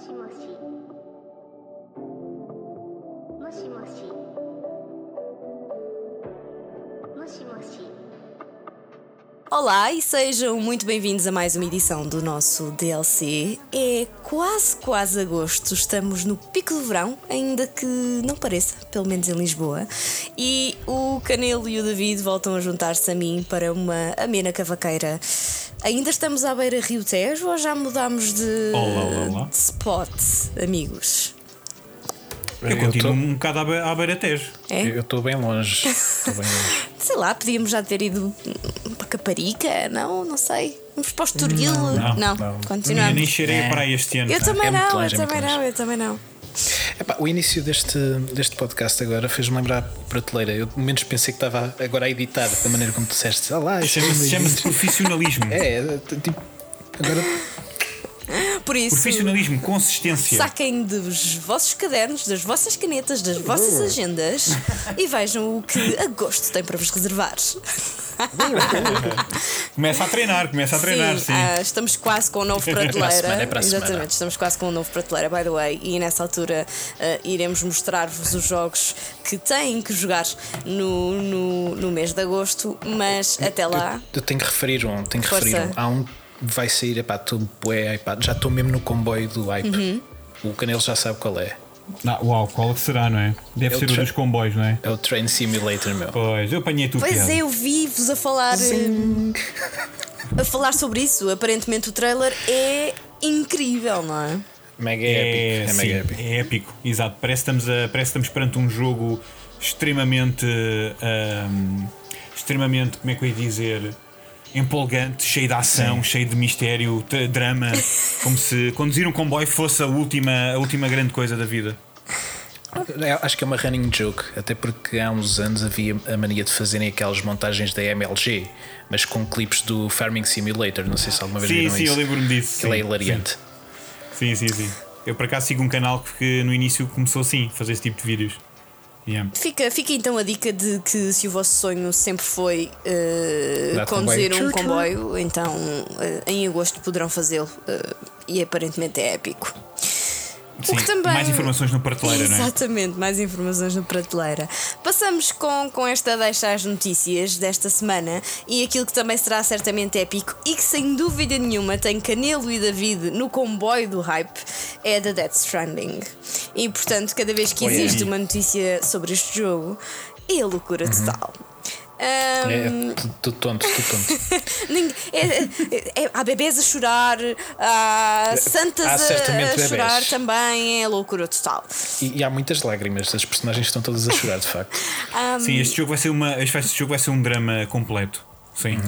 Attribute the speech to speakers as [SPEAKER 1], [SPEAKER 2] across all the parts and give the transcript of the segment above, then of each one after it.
[SPEAKER 1] もしもし。もしもし。
[SPEAKER 2] Olá e sejam muito bem-vindos a mais uma edição do nosso DLC. É quase, quase agosto, estamos no pico do verão, ainda que não pareça, pelo menos em Lisboa. E o Canelo e o David voltam a juntar-se a mim para uma amena cavaqueira. Ainda estamos à beira Rio Tejo ou já mudámos de,
[SPEAKER 3] Olá, olá, olá.
[SPEAKER 2] de spot, amigos?
[SPEAKER 3] Eu continuo um bocado à beira Tejo.
[SPEAKER 2] É?
[SPEAKER 4] Eu estou bem longe. Estou bem longe.
[SPEAKER 2] Sei lá, podíamos já ter ido para Caparica? Não, não sei. Vamos para o Estoril?
[SPEAKER 3] não,
[SPEAKER 2] não,
[SPEAKER 4] não.
[SPEAKER 3] Eu
[SPEAKER 2] continuamos.
[SPEAKER 3] nem cheirei a praia este ano.
[SPEAKER 2] Eu também
[SPEAKER 4] É
[SPEAKER 2] não,
[SPEAKER 4] longe,
[SPEAKER 2] eu
[SPEAKER 4] é
[SPEAKER 2] também não, eu também não.
[SPEAKER 4] Epá, o início deste, deste podcast agora fez-me lembrar a prateleira. Eu menos pensei que estava agora a editar da maneira como disseste. É
[SPEAKER 3] Chama-se
[SPEAKER 4] bem-vindo."
[SPEAKER 3] chama-se profissionalismo.
[SPEAKER 4] É, é, tipo. Agora.
[SPEAKER 2] Por isso,
[SPEAKER 3] Profissionalismo, consistência.
[SPEAKER 2] saquem dos vossos cadernos, das vossas canetas, das vossas agendas e vejam o que agosto tem para vos reservar.
[SPEAKER 3] Começa a treinar, começa a treinar, sim.
[SPEAKER 2] ah, estamos quase com um novo
[SPEAKER 4] Para a
[SPEAKER 2] prateleira.
[SPEAKER 4] semana, é para a semana.
[SPEAKER 2] Exatamente, estamos quase com um novo prateleira, by the way. E nessa altura ah, iremos mostrar-vos os jogos que têm que jogar no, no, no mês de agosto, mas até lá.
[SPEAKER 4] Eu, eu tenho que referir um. Tenho que
[SPEAKER 2] Força.
[SPEAKER 4] referir um. Há um vai sair. Epá, estou bué, epá, já estou mesmo no comboio do hype.
[SPEAKER 2] Uhum.
[SPEAKER 4] O Canelo já sabe qual é.
[SPEAKER 3] Ah, uau, qual será, não é? Deve
[SPEAKER 4] É
[SPEAKER 3] ser o dos comboios, não é?
[SPEAKER 4] É o Train Simulator, meu.
[SPEAKER 3] Pois, eu apanhei tudo.
[SPEAKER 2] Pois é, eu vi-vos a falar eh, a falar sobre isso. Aparentemente o trailer é incrível, não é?
[SPEAKER 4] Mega
[SPEAKER 3] É,
[SPEAKER 4] épico. É
[SPEAKER 3] sim,
[SPEAKER 4] mega épico.
[SPEAKER 3] é épico, exato. Parece que, estamos a, parece que estamos perante um jogo extremamente. ahm, extremamente, como é que eu ia dizer? Empolgante, cheio de ação, cheio de mistério, drama, como se conduzir um comboio fosse a última, a última grande coisa da vida.
[SPEAKER 4] Acho que é uma running joke, até porque há uns anos havia a mania de fazerem aquelas montagens da MLG, mas com clipes do Farming Simulator. Não sei se alguma vez
[SPEAKER 3] Sim,
[SPEAKER 4] viram
[SPEAKER 3] sim,
[SPEAKER 4] isso.
[SPEAKER 3] eu lembro-me disso.
[SPEAKER 4] Ele é
[SPEAKER 3] sim,
[SPEAKER 4] hilariante.
[SPEAKER 3] Sim, sim, sim. Eu por acaso sigo um canal que no início começou assim, a fazer esse tipo de vídeos. Yeah.
[SPEAKER 2] Fica, fica então a dica de que se o vosso sonho sempre foi
[SPEAKER 4] de
[SPEAKER 2] conduzir
[SPEAKER 4] comboio.
[SPEAKER 2] um comboio, então eh, em agosto poderão fazê-lo eh, e aparentemente é épico.
[SPEAKER 3] Sim,
[SPEAKER 2] também-
[SPEAKER 3] Mais informações no prateleira, não é?
[SPEAKER 2] Exatamente, mais informações no prateleira. Passamos com, com esta deixa às notícias desta semana e aquilo que também será certamente épico e que sem dúvida nenhuma tem Canelo e David no comboio do hype é da Death Stranding. E portanto, cada vez que existe uma notícia sobre este jogo, é loucura total. Ahm,
[SPEAKER 4] É tudo tonto, tudo tonto.
[SPEAKER 2] É- é- é- há bebês a chorar, há santas
[SPEAKER 4] Há
[SPEAKER 2] a, chorar também, é loucura total.
[SPEAKER 4] E, e há muitas lágrimas, as personagens estão todas a chorar, de facto.
[SPEAKER 3] Sim, este jogo vai ser uma. Este, jogo vai ser um drama completo. Sim.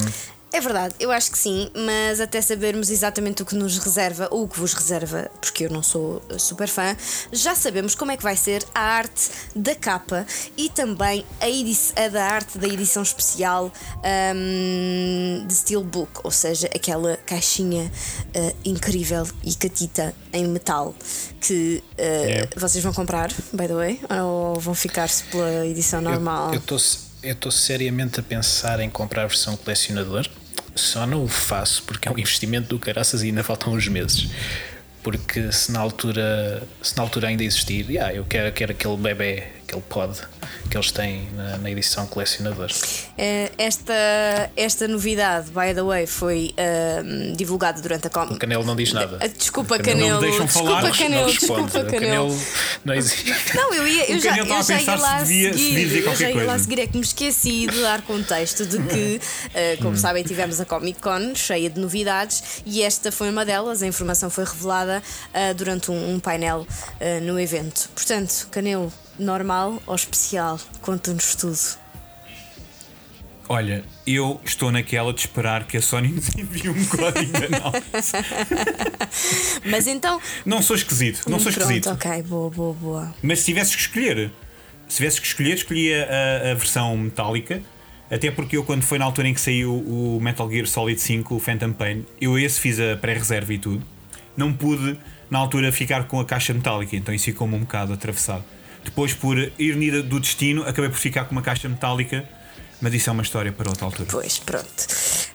[SPEAKER 2] É verdade, eu acho que sim, mas até sabermos exatamente o que nos reserva ou o que vos reserva, porque eu não sou uh, super fã, já sabemos como é que vai ser a arte da capa e também a, a da arte da edição especial ahm, de Steelbook, ou seja, aquela caixinha uh, incrível e catita em metal que uh,
[SPEAKER 3] É.
[SPEAKER 2] vocês vão comprar, by the way, ou vão ficar-se pela edição normal?
[SPEAKER 4] Eu estou eu estou seriamente a pensar em comprar a versão colecionador, só não o faço porque é um investimento do caraças e ainda faltam uns meses. Porque se na altura, se na altura ainda existir, yeah, eu quero, quero aquele bebê, aquele pod que eles têm na, na edição colecionador.
[SPEAKER 2] Eh, Esta, esta novidade, by the way, foi ahm, divulgada durante a
[SPEAKER 4] O
[SPEAKER 2] Comic
[SPEAKER 4] Canelo não diz nada.
[SPEAKER 2] Ah, Desculpa,
[SPEAKER 4] O Canelo
[SPEAKER 2] Canelo.
[SPEAKER 3] não
[SPEAKER 2] Desculpa,
[SPEAKER 3] falar,
[SPEAKER 2] Canelo. Desculpa,
[SPEAKER 4] O
[SPEAKER 2] Canelo.
[SPEAKER 4] Não existe.
[SPEAKER 2] Não, eu, ia, eu
[SPEAKER 3] O
[SPEAKER 2] já, eu já ia
[SPEAKER 3] se
[SPEAKER 2] lá a
[SPEAKER 3] devia- se
[SPEAKER 2] seguir.
[SPEAKER 3] dizer
[SPEAKER 2] eu já ia lá
[SPEAKER 3] coisa.
[SPEAKER 2] seguir. É que me esqueci de dar contexto de que, eh, como sabem, tivemos a Comic Con cheia de novidades e esta foi uma delas. A informação foi revelada eh, durante um, um painel eh, no evento. Portanto, Canelo, normal ou especial? Conta-nos tudo.
[SPEAKER 3] Olha, eu estou naquela de esperar que a Sony nos envie um código análise.
[SPEAKER 2] Mas então.
[SPEAKER 3] Não sou esquisito, não sou
[SPEAKER 2] pronto,
[SPEAKER 3] esquisito.
[SPEAKER 2] ok, boa, boa, boa.
[SPEAKER 3] Mas se tivesses que escolher, se tivesses que escolher, escolhia a, a versão metálica. Até porque eu, quando foi na altura em que saiu o Metal Gear Solid 5, o Phantom Pain, eu esse fiz a pré-reserva e tudo. Não pude, na altura, ficar com a caixa metálica, então isso ficou-me um bocado atravessado. Depois, por ironia do destino, acabei por ficar com uma caixa metálica Mas isso é uma história para outra altura.
[SPEAKER 2] Pois, pronto.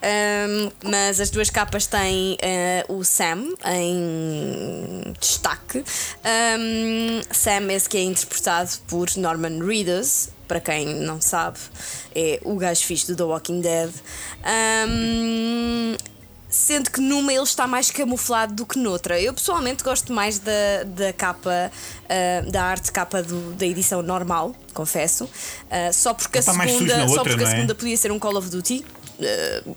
[SPEAKER 2] Ahm, mas as duas capas têm eh, o Sam em destaque. Ahm, Sam, esse que é interpretado por Norman Reedus, para quem não sabe, é o gajo fixe do The Walking Dead. Ahm, sendo que numa ele está mais camuflado do que noutra. Eu pessoalmente gosto mais da, da capa, ah, da arte capa do- da edição normal, confesso. Ah, só porque a
[SPEAKER 3] Está
[SPEAKER 2] segunda,
[SPEAKER 3] na
[SPEAKER 2] só
[SPEAKER 3] outra,
[SPEAKER 2] porque a
[SPEAKER 3] não é?
[SPEAKER 2] segunda podia ser um Call of Duty. ah,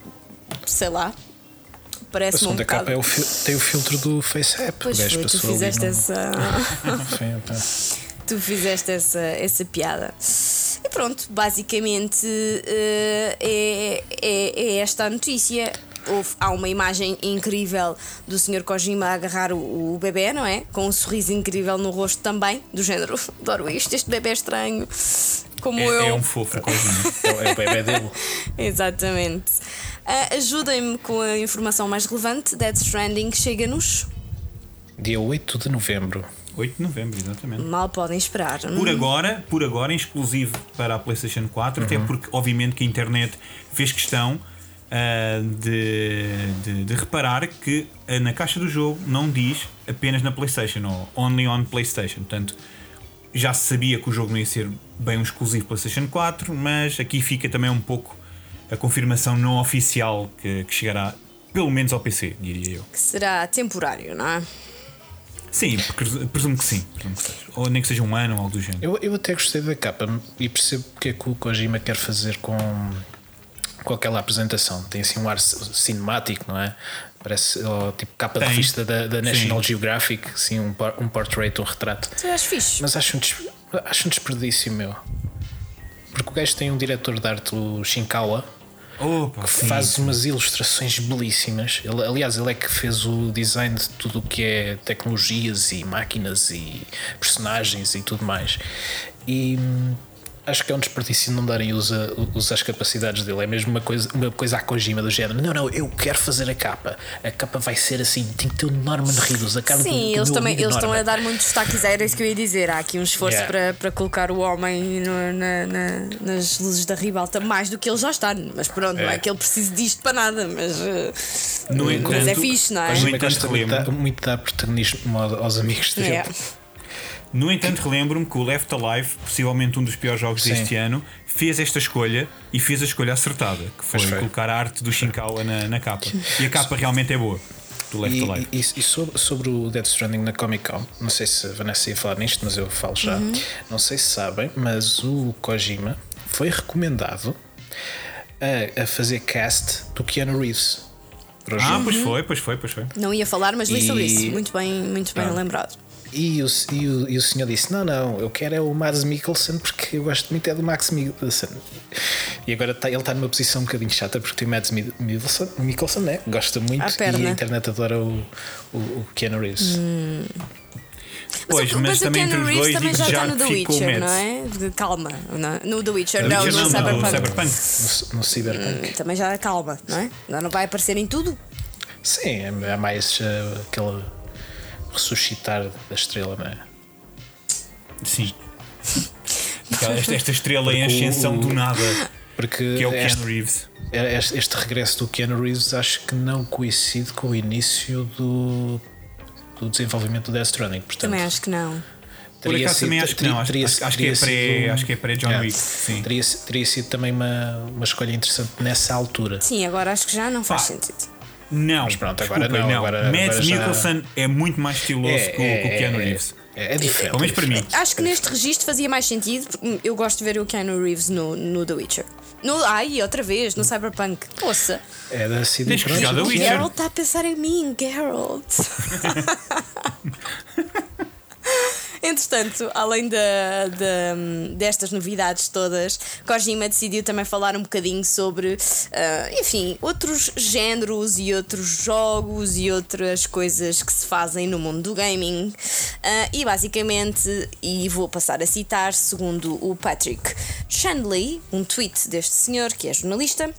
[SPEAKER 2] sei lá.
[SPEAKER 4] A
[SPEAKER 2] Parece-me um
[SPEAKER 4] segunda capa
[SPEAKER 2] bocado.
[SPEAKER 4] é o tem o filtro do FaceApp.
[SPEAKER 2] Pois foi, tu fizeste
[SPEAKER 4] no-
[SPEAKER 2] essa. Tu fizeste essa, essa piada. E pronto, basicamente é, é, é esta a notícia. Houve, há uma imagem incrível do Sr. Kojima a agarrar o, o bebê, não é? Com um sorriso incrível no rosto também, do género: adoro isto, este bebê é estranho, como
[SPEAKER 3] É,
[SPEAKER 2] eu.
[SPEAKER 3] é um fofo, Kojima.
[SPEAKER 4] É o- é o bebê dele.
[SPEAKER 2] Exatamente. Ah, Ajudem-me com a informação mais relevante: Dead Stranding chega-nos.
[SPEAKER 4] Dia 8 de novembro.
[SPEAKER 3] 8 de novembro, exatamente.
[SPEAKER 2] Mal podem esperar.
[SPEAKER 3] Por agora, por agora, em exclusivo para a PlayStation 4, até porque, obviamente, que a internet fez questão ah, de, de, de reparar que ah, na caixa do jogo não diz apenas na PlayStation ou only on PlayStation. Portanto, já se sabia que o jogo não ia ser bem um exclusivo PlayStation 4, mas aqui fica também um pouco a confirmação não oficial que, que chegará pelo menos ao PC, diria eu.
[SPEAKER 2] Que será temporário, não é?
[SPEAKER 3] Sim, porque presumo que sim. Presumo que. Ou nem que seja um ano ou algo do género.
[SPEAKER 4] Eu, eu até gostei da capa e percebo porque é que o Kojima quer fazer com, com aquela apresentação. Tem assim um ar cinemático, não é? Parece ó, tipo capa de
[SPEAKER 3] Tem.
[SPEAKER 4] revista da, da National
[SPEAKER 3] Sim.
[SPEAKER 4] Geographic, assim, um, um portrait, um retrato.
[SPEAKER 2] Eu acho fixe.
[SPEAKER 4] Mas acho um, des- acho um desperdício, meu. Porque o gajo tem um diretor de arte, o Shinkawa,
[SPEAKER 3] Opa,
[SPEAKER 4] que
[SPEAKER 3] sim.
[SPEAKER 4] faz umas ilustrações belíssimas. Ele, aliás, ele é que fez o design de tudo o que é tecnologias e máquinas e personagens e tudo mais. E hum, acho que é um desperdício não darem uso, uso às capacidades dele. É mesmo uma coisa, uma coisa à Kojima do género. Não, não, eu quero fazer a capa. A capa vai ser assim, tem que ter Norman Reedus, a cara do,
[SPEAKER 2] Sim,
[SPEAKER 4] do
[SPEAKER 2] eles também eles estão a dar muitos destaques, era isso que eu ia dizer. Há aqui um esforço
[SPEAKER 4] Yeah.
[SPEAKER 2] para, para colocar o homem no- na- na- nas luzes da ribalta mais do que ele já está. Mas pronto, não é
[SPEAKER 4] É.
[SPEAKER 2] que ele precise disto para nada, mas, eh,
[SPEAKER 3] No
[SPEAKER 2] mas
[SPEAKER 3] entanto,
[SPEAKER 2] é fixe, não é?
[SPEAKER 4] Gosta muito muito dar protagonismo ao- aos amigos dele.
[SPEAKER 2] É.
[SPEAKER 3] No entanto, relembro-me que o Left Alive, possivelmente um dos piores jogos
[SPEAKER 4] Sim.
[SPEAKER 3] deste ano, fez esta escolha e fez a escolha acertada, que foi,
[SPEAKER 4] foi.
[SPEAKER 3] colocar a arte do Shinkawa na, na capa. E a capa realmente é boa, do Left
[SPEAKER 4] E,
[SPEAKER 3] Alive.
[SPEAKER 4] e- e sobre, sobre o Dead Stranding na Comic Con, não sei se a Vanessa ia falar nisto, mas eu falo já.
[SPEAKER 2] Uhum.
[SPEAKER 4] Não sei se sabem, mas o Kojima foi recomendado a, a fazer cast do Keanu Reeves
[SPEAKER 3] Ah,
[SPEAKER 4] jogo.
[SPEAKER 3] pois foi, pois foi, pois foi.
[SPEAKER 2] Não ia falar, mas li
[SPEAKER 4] E-
[SPEAKER 2] sobre isso. Muito bem, muito bem
[SPEAKER 4] Ah.
[SPEAKER 2] lembrado.
[SPEAKER 4] E o, e, o, e o senhor disse: Não, não, eu quero é o Mads Mikkelsen porque eu gosto muito é do Max Mikkelsen. E agora tá, ele está numa posição um bocadinho chata porque tem o Mads Mi- Mikkelsen, Mikkelsen né? gosta muito
[SPEAKER 2] À
[SPEAKER 4] e a internet adora o, o, o Keanu Reeves.
[SPEAKER 3] Pois,
[SPEAKER 2] o-
[SPEAKER 3] mas
[SPEAKER 2] o
[SPEAKER 3] também entre
[SPEAKER 2] Keanu
[SPEAKER 3] os
[SPEAKER 2] Reeves
[SPEAKER 3] dois
[SPEAKER 2] também já
[SPEAKER 3] já
[SPEAKER 2] está no The Witcher, não é? Calma, não é? No The Witcher,
[SPEAKER 3] The
[SPEAKER 2] não,
[SPEAKER 3] Witcher
[SPEAKER 2] no
[SPEAKER 3] não,
[SPEAKER 2] Cyberpunk.
[SPEAKER 3] no Cyberpunk.
[SPEAKER 4] No, no Cyberpunk.
[SPEAKER 2] Hum, Também já calma, não é? Não vai aparecer em tudo.
[SPEAKER 4] Sim, é, é mais uh, aquele ressuscitar da estrela, não é?
[SPEAKER 3] Sim. Esta, esta estrela em ascensão do nada,
[SPEAKER 4] Porque
[SPEAKER 3] que é o
[SPEAKER 4] este,
[SPEAKER 3] Keanu Reeves.
[SPEAKER 4] este, este regresso do Keanu Reeves acho que não coincide com o início do, do desenvolvimento do Death Stranding. Portanto,
[SPEAKER 2] Também acho que não.
[SPEAKER 3] Por
[SPEAKER 4] teria
[SPEAKER 3] acaso também
[SPEAKER 4] sido-
[SPEAKER 3] acho que não, acho,
[SPEAKER 4] teria-
[SPEAKER 3] acho- acho que é pré,
[SPEAKER 4] sido-
[SPEAKER 3] acho que é pré John
[SPEAKER 4] Yeah.
[SPEAKER 3] Wick. Sim.
[SPEAKER 4] Teria, teria sido também uma, uma escolha interessante nessa altura.
[SPEAKER 2] Sim, agora acho que já não faz
[SPEAKER 3] Pá.
[SPEAKER 2] sentido.
[SPEAKER 3] Não,
[SPEAKER 4] Mas pronto, agora
[SPEAKER 3] desculpem,
[SPEAKER 4] não, agora-
[SPEAKER 3] Mads
[SPEAKER 4] agora já-
[SPEAKER 3] Mikkelsen é muito mais estiloso que, o- que o Keanu Reeves.
[SPEAKER 4] É, é diferente.
[SPEAKER 3] Pelo menos para mim.
[SPEAKER 2] Acho que neste registro fazia mais sentido, porque eu gosto de ver o Keanu Reeves no, no The Witcher. No, ai, outra vez, no Cyberpunk. Poça,
[SPEAKER 4] É da CD
[SPEAKER 3] Witcher.
[SPEAKER 2] Geralt está a pensar em mim, Geralt. Entretanto, além da, da- destas novidades todas, Kojima decidiu também falar um bocadinho sobre, ah, enfim, outros géneros e outros jogos e outras coisas que se fazem no mundo do gaming. Ah, e basicamente, e vou passar a citar, segundo o Patrick Shanley, um tweet deste senhor que é jornalista.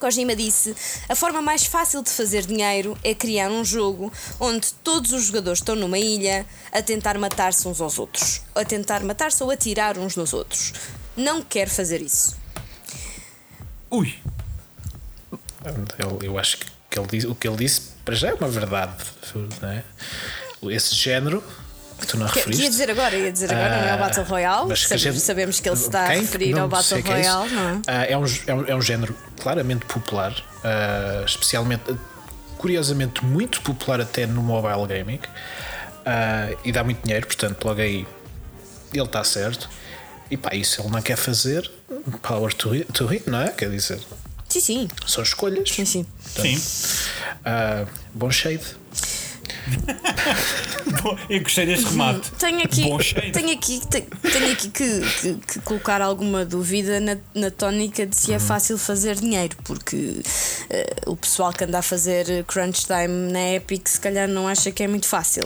[SPEAKER 2] Kojima disse: A forma mais fácil de fazer dinheiro é criar um jogo onde todos os jogadores estão numa ilha a tentar matar-se uns aos outros, a tentar matar-se ou atirar uns nos outros. Não quero fazer isso.
[SPEAKER 3] Ui,
[SPEAKER 4] Ele- eu acho que que ele o que ele disse para já é uma verdade. Não é? Esse género que tu não
[SPEAKER 2] Que,
[SPEAKER 4] referiste.
[SPEAKER 2] ia dizer agora, ia dizer agora, não é o
[SPEAKER 4] Ah,
[SPEAKER 2] Battle Royale.
[SPEAKER 4] mas que a gente-
[SPEAKER 2] sabemos que ele se está a
[SPEAKER 4] Quem?
[SPEAKER 2] referir
[SPEAKER 4] Não
[SPEAKER 2] ao Battle
[SPEAKER 4] é.
[SPEAKER 2] Royale, não é?
[SPEAKER 4] Ah, é, um, é, um, é um género claramente popular, ah, especialmente, curiosamente, muito popular até no mobile gaming ah, e dá muito dinheiro, portanto, logo aí ele está certo. E pá, isso ele não quer fazer, power to him, to him, não é? Quer dizer,
[SPEAKER 2] Sim, sim.
[SPEAKER 4] são escolhas.
[SPEAKER 2] Sim, sim.
[SPEAKER 3] sim.
[SPEAKER 4] Ah, bom shade.
[SPEAKER 3] Bom, eu gostei deste remate.
[SPEAKER 2] Tenho aqui, tenho aqui, te- tenho aqui que, que- que colocar alguma dúvida na, na tónica de
[SPEAKER 3] Uhum.
[SPEAKER 2] se é fácil fazer dinheiro, porque eh, o pessoal que anda a fazer crunch time na Epic se calhar não acha que é muito fácil.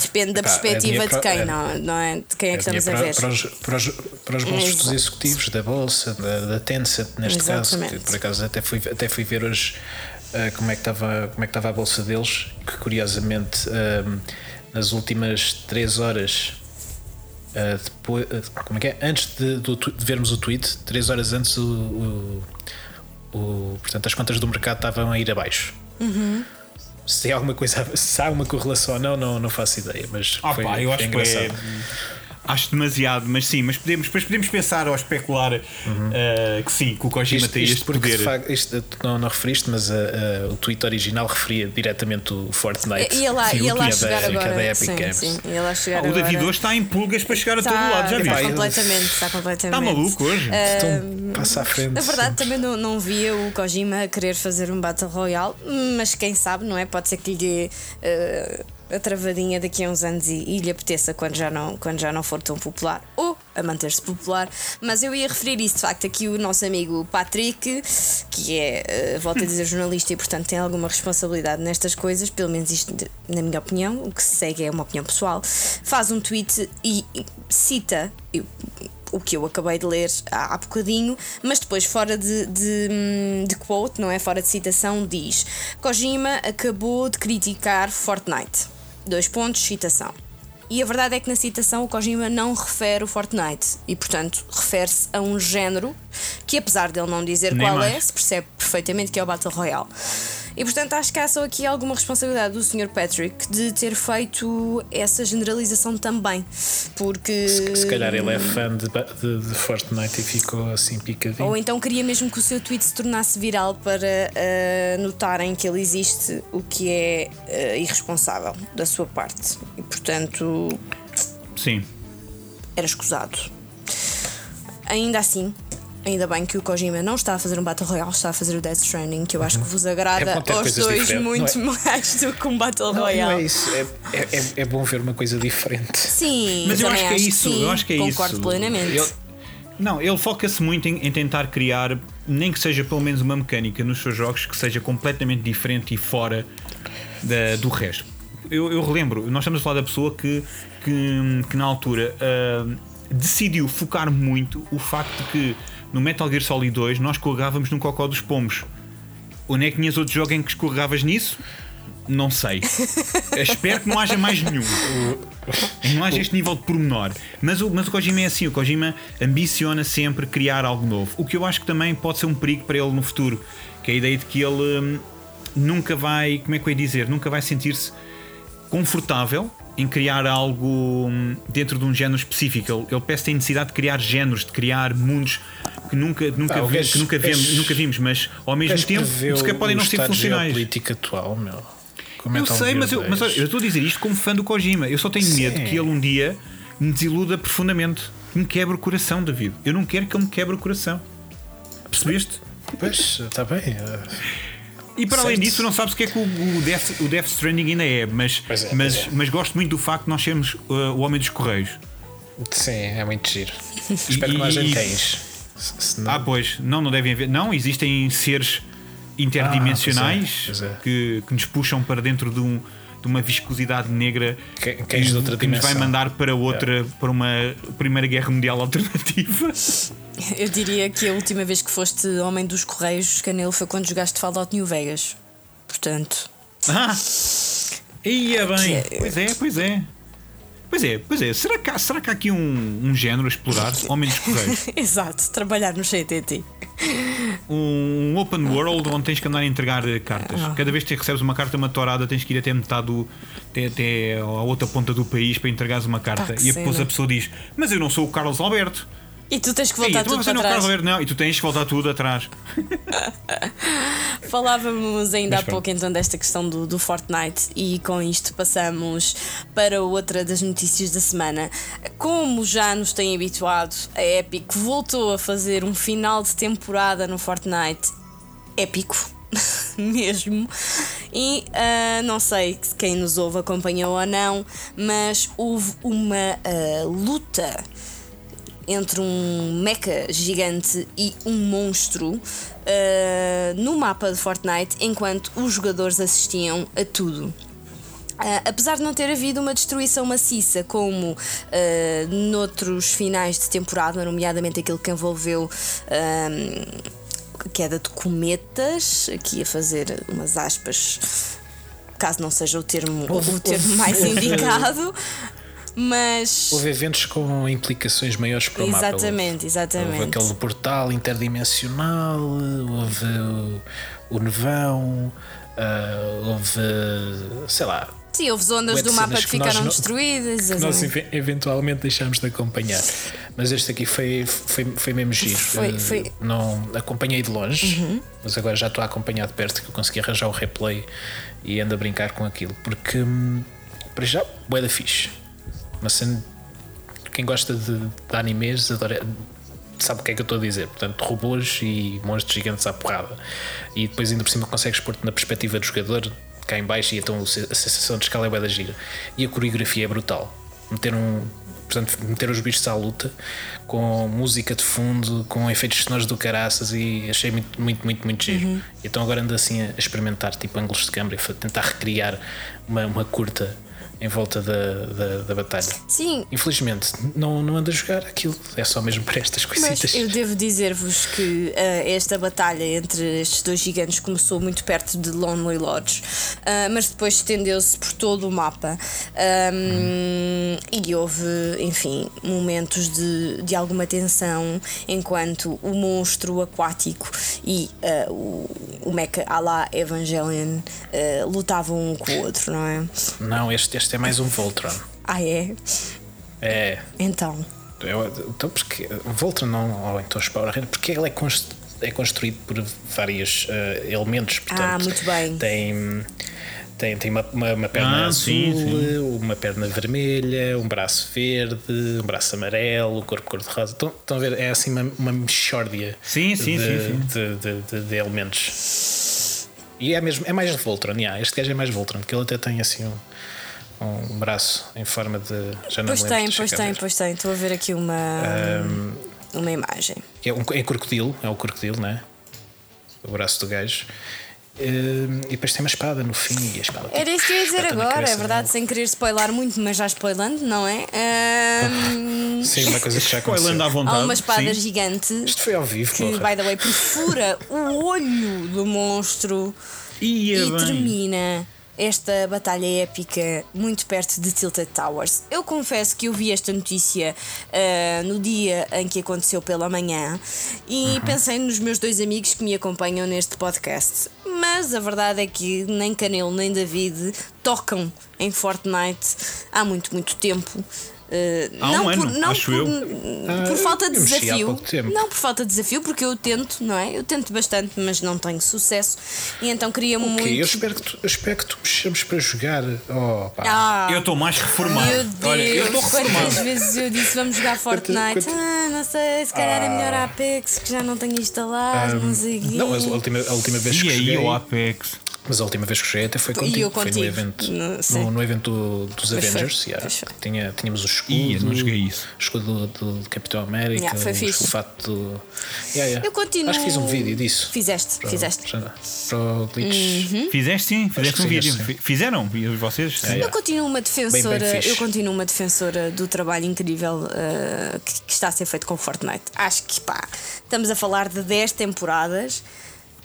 [SPEAKER 2] Depende da
[SPEAKER 4] Epá,
[SPEAKER 2] perspectiva de quem,
[SPEAKER 4] é-
[SPEAKER 2] não, não é? De quem é que estamos a ver.
[SPEAKER 4] para, para, os, para, os, para os bolsos dos executivos da Bolsa, da, da Tencent, neste caso.
[SPEAKER 2] Exatamente.
[SPEAKER 4] Que, por acaso até fui, até fui ver hoje ah, como, é que estava, como é que estava a Bolsa deles, que curiosamente ah, nas últimas 3 horas. ah, depois, ah, como é que é? Antes de, de vermos o tweet, 3 horas antes, o, o, o- portanto, as contas do mercado estavam a ir abaixo.
[SPEAKER 2] Uhum.
[SPEAKER 4] Se, há alguma coisa, se há alguma correlação ou não, não, não faço ideia. Mas
[SPEAKER 3] Ah,
[SPEAKER 4] foi,
[SPEAKER 3] pá, eu
[SPEAKER 4] foi
[SPEAKER 3] acho que
[SPEAKER 4] engraçado.
[SPEAKER 3] é. Acho demasiado, mas sim, mas podemos, depois podemos pensar ou especular eh, que sim, que o Kojima
[SPEAKER 4] Isto,
[SPEAKER 3] tem
[SPEAKER 4] isto
[SPEAKER 3] este
[SPEAKER 4] porque
[SPEAKER 3] poder.
[SPEAKER 4] de facto, isto, tu não, não referiste, mas ah, ah, o tweet original referia diretamente o Fortnite.
[SPEAKER 2] Ia lá,
[SPEAKER 4] e
[SPEAKER 2] ia lá
[SPEAKER 4] que é
[SPEAKER 2] chegar
[SPEAKER 4] da, da
[SPEAKER 2] agora.
[SPEAKER 4] Epic
[SPEAKER 2] Sim,
[SPEAKER 4] Games.
[SPEAKER 2] sim, ia lá chegar
[SPEAKER 3] Ah, o David
[SPEAKER 2] agora.
[SPEAKER 3] hoje está em pulgas para chegar a todo
[SPEAKER 2] Está,
[SPEAKER 3] lado, já
[SPEAKER 2] está completamente, está completamente.
[SPEAKER 3] Está maluco hoje?
[SPEAKER 4] Então passa à frente.
[SPEAKER 2] Na verdade, também não, não via o Kojima a querer fazer um Battle Royale, mas quem sabe, não é? Pode ser que lhe eh, a travadinha daqui a uns anos e, e lhe apeteça quando já, não, quando já não for tão popular ou a manter-se popular. Mas eu ia referir isso, de facto, aqui o nosso amigo Patrick, que é, eh, volto a dizer, jornalista e, portanto, tem alguma responsabilidade nestas coisas, pelo menos isto, na minha opinião, o que se segue é uma opinião pessoal. Faz um tweet e cita. eu- o que eu acabei de ler há, há bocadinho, mas depois, fora de, de, hum, de quote, não é? Fora de citação, diz: Kojima acabou de criticar Fortnite. Dois pontos, citação. E a verdade é que na citação o Kojima não refere o Fortnite e, portanto, refere-se a um género que, apesar dele não dizer
[SPEAKER 3] Nem
[SPEAKER 2] qual é,
[SPEAKER 3] mais.
[SPEAKER 2] se percebe perfeitamente que é o Battle Royale. E portanto acho que há só aqui alguma responsabilidade do Sr. Patrick de ter feito essa generalização também. Porque.
[SPEAKER 4] Se, se calhar ele é fã de, de, de Fortnite e ficou assim picadinho.
[SPEAKER 2] Ou então queria mesmo que o seu tweet se tornasse viral para ah, notarem que ele existe, o que é ah, irresponsável da sua parte. E portanto
[SPEAKER 3] Sim.
[SPEAKER 2] era escusado. Ainda assim, ainda bem que o Kojima não está a fazer um Battle Royale, está a fazer o Death Stranding, que eu acho que vos agrada
[SPEAKER 4] É
[SPEAKER 2] aos dois
[SPEAKER 4] diferentes,
[SPEAKER 2] muito
[SPEAKER 4] não
[SPEAKER 2] mais do que um Battle
[SPEAKER 4] Não,
[SPEAKER 2] Royale.
[SPEAKER 4] não é isso. É, é, é- é bom ver uma coisa diferente.
[SPEAKER 2] Sim,
[SPEAKER 3] Mas eu acho que é isso,
[SPEAKER 2] sim,
[SPEAKER 3] eu acho que é
[SPEAKER 2] concordo
[SPEAKER 3] isso.
[SPEAKER 2] plenamente.
[SPEAKER 3] Ele- não, ele foca-se muito em, em tentar criar, nem que seja pelo menos uma mecânica nos seus jogos que seja completamente diferente e fora da- do resto. Eu, eu relembro, nós estamos a falar da pessoa que, que, que na altura ah, decidiu focar muito o facto de que no Metal Gear Solid 2 nós escorregávamos no cocó dos pomos. Onde é que tinhas outro jogo em que escorregavas nisso? Não sei. Espero que não haja mais nenhum. Não haja este nível de pormenor. Mas o, mas o Kojima é assim: o Kojima ambiciona sempre criar algo novo. O que eu acho que também pode ser um perigo para ele no futuro. Que é a ideia de que ele hum, nunca vai, como é que eu ia dizer, nunca vai sentir-se confortável em criar algo hum, dentro de um género específico. Ele, ele parece ter necessidade de criar géneros, de criar mundos que nunca, nunca,
[SPEAKER 4] o
[SPEAKER 3] vi-
[SPEAKER 4] gajo-
[SPEAKER 3] que nunca, vemos,
[SPEAKER 4] gajo-
[SPEAKER 3] nunca vimos, mas ao mesmo tempo sequer
[SPEAKER 4] o-
[SPEAKER 3] podem não ser funcionais.
[SPEAKER 4] geopolítico atual, meu. Com
[SPEAKER 3] Eu
[SPEAKER 4] Metal
[SPEAKER 3] sei, mas eu, mas
[SPEAKER 4] 2.
[SPEAKER 3] olha, eu estou a dizer isto como fã do Kojima. Eu só tenho
[SPEAKER 4] Sim.
[SPEAKER 3] medo que ele um dia me desiluda profundamente. Que me quebre o coração, David. Eu não quero que ele me quebre o coração. Percebeste?
[SPEAKER 4] Pois, está bem. eh,
[SPEAKER 3] E para além
[SPEAKER 4] Certo.
[SPEAKER 3] disso, não sabes o que é que o, Death, o Death Stranding ainda é mas,
[SPEAKER 4] é,
[SPEAKER 3] mas,
[SPEAKER 4] é.
[SPEAKER 3] mas gosto muito do facto de nós sermos uh, o homem dos correios.
[SPEAKER 4] Sim, é muito giro. Espero que não haja
[SPEAKER 3] e-.
[SPEAKER 4] Se- senão-
[SPEAKER 3] Ah, pois, não, não devem haver. Não, existem seres interdimensionais
[SPEAKER 4] Ah, pois é, pois é.
[SPEAKER 3] Que, que nos puxam para dentro de, um, de uma viscosidade negra
[SPEAKER 4] Que- cães de outra
[SPEAKER 3] que nos vai mandar para outra, para uma Primeira Guerra Mundial alternativa.
[SPEAKER 2] Eu diria que a última vez que foste homem dos Correios, Canelo, foi quando jogaste Fallout New Vegas. Portanto,
[SPEAKER 3] Ah! Ia bem!
[SPEAKER 2] Que é-
[SPEAKER 3] Pois é, pois é. Pois é, pois é. Será que há, será que há aqui um, um género a explorar? Homem dos Correios.
[SPEAKER 2] exato, trabalhar no CTT.
[SPEAKER 3] um open world onde tens que andar a entregar eh, cartas.
[SPEAKER 2] Ah.
[SPEAKER 3] Cada vez que recebes uma carta, uma torada, tens que ir até metade do. até, até a outra ponta do país para entregares uma carta.
[SPEAKER 2] Que
[SPEAKER 3] e depois a pessoa diz: Mas eu não sou o Carlos Alberto.
[SPEAKER 2] E tu tens que voltar
[SPEAKER 3] tu
[SPEAKER 2] tudo para
[SPEAKER 3] Carlos
[SPEAKER 2] trás.
[SPEAKER 3] Alberto, não. E tu tens que voltar tudo atrás.
[SPEAKER 2] Falávamos ainda
[SPEAKER 3] Mas
[SPEAKER 2] há pouco então desta questão do, do Fortnite e com isto passamos para outra das notícias da semana. Como já nos tem habituado, a Epic voltou a fazer um final de temporada no Fortnite épico. Mesmo, e ah, não sei se quem nos ouve acompanhou ou não, mas houve uma ah, luta entre um mecha gigante e um monstro uh, no mapa de Fortnite enquanto os jogadores assistiam a tudo. Uh, apesar de não ter havido uma destruição maciça como uh, noutros finais de temporada, nomeadamente aquele que envolveu um, queda de cometas, aqui a fazer umas aspas, caso não seja o termo, o termo mais indicado, mas
[SPEAKER 4] Houve eventos com implicações maiores para o mapa.
[SPEAKER 2] Exatamente,
[SPEAKER 4] Houve,
[SPEAKER 2] exatamente.
[SPEAKER 4] houve aquele portal interdimensional, houve o, o nevão, ah, houve, sei lá,
[SPEAKER 2] Sim, houve zonas do mapa que
[SPEAKER 4] nós
[SPEAKER 2] ficaram destruídas.
[SPEAKER 4] que nós
[SPEAKER 2] exatamente.
[SPEAKER 4] ev- eventualmente deixámos de acompanhar. Mas este aqui foi, foi, foi mesmo giro.
[SPEAKER 2] Foi-
[SPEAKER 4] Eh,
[SPEAKER 2] foi- Uhum.
[SPEAKER 4] Não acompanhei de longe, mas agora já estou a acompanhar de perto que eu consegui arranjar o replay e ando a brincar com aquilo. Porque hum, para já, bué da fixe. Mas sendo quem gosta de, de animes adora, sabe o que é que eu estou a dizer. Portanto, robôs e monstros gigantes à porrada. E depois ainda por cima consegues pôr-te na perspectiva do jogador cá em baixo e então a sensação de escala é bué da gira. E a coreografia é brutal. Meter um. Portanto, meter os bichos à luta com música de fundo, com efeitos sonoros do caraças e achei muito, muito, muito, muito giro. Então agora ando assim a experimentar tipo ângulos de câmera e tentar recriar uma, uma curta em volta da, da, da batalha.
[SPEAKER 2] Sim,
[SPEAKER 4] Infelizmente, não, não ando a jogar aquilo, é só mesmo para estas
[SPEAKER 2] mas
[SPEAKER 4] coisitas.
[SPEAKER 2] eu devo dizer-vos que ah, esta batalha entre estes dois gigantes começou muito perto de Lonely Lodge, ah, mas depois estendeu-se por todo o mapa. Ahm, E houve, enfim, momentos de, de alguma tensão enquanto o monstro aquático e ah, o, o mecha à la Evangelion ah, lutavam um com o outro, não é?
[SPEAKER 4] Não, este, este é mais um Voltron.
[SPEAKER 2] Ah, é?
[SPEAKER 4] É.
[SPEAKER 2] Então.
[SPEAKER 4] Eu- então, porque. Voltron não. Ou então os Power Rangers, porque ele é, const- é construído por vários eh, elementos. Portanto,
[SPEAKER 2] Ah, muito bem.
[SPEAKER 4] Tem. Tem, tem uma, uma, uma perna
[SPEAKER 3] Ah,
[SPEAKER 4] azul,
[SPEAKER 3] sim, sim.
[SPEAKER 4] uma perna vermelha, um braço verde, um braço amarelo, o corpo cor-de-rosa. Estão, estão a ver? É assim uma, uma mixórdia
[SPEAKER 3] Sim, sim,
[SPEAKER 4] de,
[SPEAKER 3] sim, sim.
[SPEAKER 4] De, de- de- de elementos. E é, mesmo, é mais Voltron, yeah, este gajo é mais Voltron, porque ele até tem assim um, um braço em forma de. Já
[SPEAKER 2] Pois
[SPEAKER 4] lembro,
[SPEAKER 2] tem, pois tem, pois tem. Estou a ver aqui uma, uma imagem.
[SPEAKER 4] É, um, é crocodilo, é o crocodilo, né? O braço do gajo. Ehm, e depois tem uma espada no fim e a espada.
[SPEAKER 2] Era isso que eu ia dizer agora, é verdade, sem querer spoiler muito, mas já spoilando, não é? Ahm,
[SPEAKER 4] Sim, uma coisa que já
[SPEAKER 3] Spoilando à
[SPEAKER 4] aconteceu.
[SPEAKER 3] vontade.
[SPEAKER 2] há uma espada
[SPEAKER 3] sim.
[SPEAKER 2] gigante
[SPEAKER 4] Isto foi ao vivo,
[SPEAKER 2] que,
[SPEAKER 4] porra.
[SPEAKER 2] by the way, perfura o olho do monstro
[SPEAKER 3] Ia
[SPEAKER 2] e
[SPEAKER 3] bem.
[SPEAKER 2] termina esta batalha épica muito perto de Tilted Towers. Eu confesso que eu vi esta notícia ah, no dia em que aconteceu pela manhã e pensei nos meus dois amigos que me acompanham neste podcast. Mas a verdade é que nem Canelo nem David tocam em Fortnite há muito, muito tempo. Ah,
[SPEAKER 3] Há um
[SPEAKER 2] não
[SPEAKER 3] ano,
[SPEAKER 2] por, não
[SPEAKER 3] acho
[SPEAKER 2] por,
[SPEAKER 3] eu.
[SPEAKER 2] por falta de desafio. Não por falta de desafio, porque eu tento, não é? Eu tento bastante, mas não tenho sucesso. E então queria muito.
[SPEAKER 4] Ok, eu espero que tu, eu espero que tu me chames para jogar. Oh, pá.
[SPEAKER 2] Ah,
[SPEAKER 3] Eu estou mais reformado.
[SPEAKER 2] meu Deus,
[SPEAKER 3] Olha, eu estou
[SPEAKER 2] quantas
[SPEAKER 3] reformado.
[SPEAKER 2] vezes eu disse vamos jogar Fortnite?
[SPEAKER 4] quanto-
[SPEAKER 2] Ah, não sei, se calhar é melhor a Apex, que já não tenho instalado, não sei o quê.
[SPEAKER 4] Não, mas a última, a última vez que
[SPEAKER 3] E aí
[SPEAKER 4] joguei.
[SPEAKER 3] o Apex.
[SPEAKER 4] Mas a última vez que joguei até foi
[SPEAKER 2] E
[SPEAKER 4] contigo.
[SPEAKER 2] eu
[SPEAKER 4] Foi
[SPEAKER 2] contigo.
[SPEAKER 4] no evento,
[SPEAKER 2] No-
[SPEAKER 4] no, no evento do- dos
[SPEAKER 2] Pois foi,
[SPEAKER 4] Avengers. yeah.
[SPEAKER 2] foi.
[SPEAKER 4] Tinha, tínhamos o escudo.
[SPEAKER 3] Ih, não joguei isso.
[SPEAKER 4] O escudo do, do- Capitão América.
[SPEAKER 2] Yeah, foi
[SPEAKER 4] o,
[SPEAKER 2] fixe.
[SPEAKER 4] o fato do. Yeah, yeah.
[SPEAKER 2] Eu continuo.
[SPEAKER 4] Acho que fiz um vídeo disso.
[SPEAKER 2] Fizeste,
[SPEAKER 4] Para
[SPEAKER 2] fizeste.
[SPEAKER 4] já- Para o Glitch.
[SPEAKER 2] Hum?
[SPEAKER 3] Fizeste sim, fizeste um
[SPEAKER 4] sim,
[SPEAKER 3] vídeo.
[SPEAKER 4] sim.
[SPEAKER 3] Fi- Fizeram? E vocês? Sim.
[SPEAKER 2] Eu continuo uma defensora,
[SPEAKER 4] Bem, bem
[SPEAKER 2] eu continuo uma defensora do trabalho incrível uh, que, que está a ser feito com Fortnite. Acho que pá, estamos a falar de 10 temporadas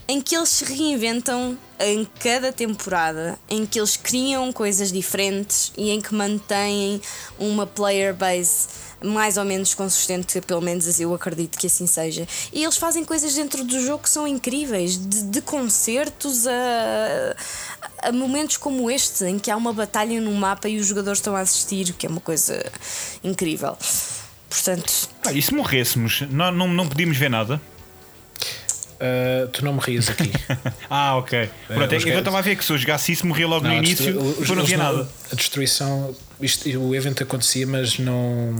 [SPEAKER 2] em que eles se reinventam em cada temporada, em que eles criam coisas diferentes e em que mantêm uma player base mais ou menos consistente, pelo menos eu acredito que assim seja. E eles fazem coisas dentro do jogo que são incríveis, de, de concertos a, a momentos como este, em que há uma batalha no mapa e os jogadores estão a assistir, que é uma coisa incrível. Portanto,
[SPEAKER 3] Ah, e se morrêssemos, não, não, não podíamos ver nada?
[SPEAKER 4] Uh, tu não me rias aqui.
[SPEAKER 3] ah, ok. Pronto, é
[SPEAKER 4] os
[SPEAKER 3] que eu estava a ver que se eu jogasse isso morria logo no
[SPEAKER 4] Não, a
[SPEAKER 3] início,
[SPEAKER 4] os-
[SPEAKER 3] não
[SPEAKER 4] eles
[SPEAKER 3] via nada.
[SPEAKER 4] A destruição, isto- o evento acontecia, mas não,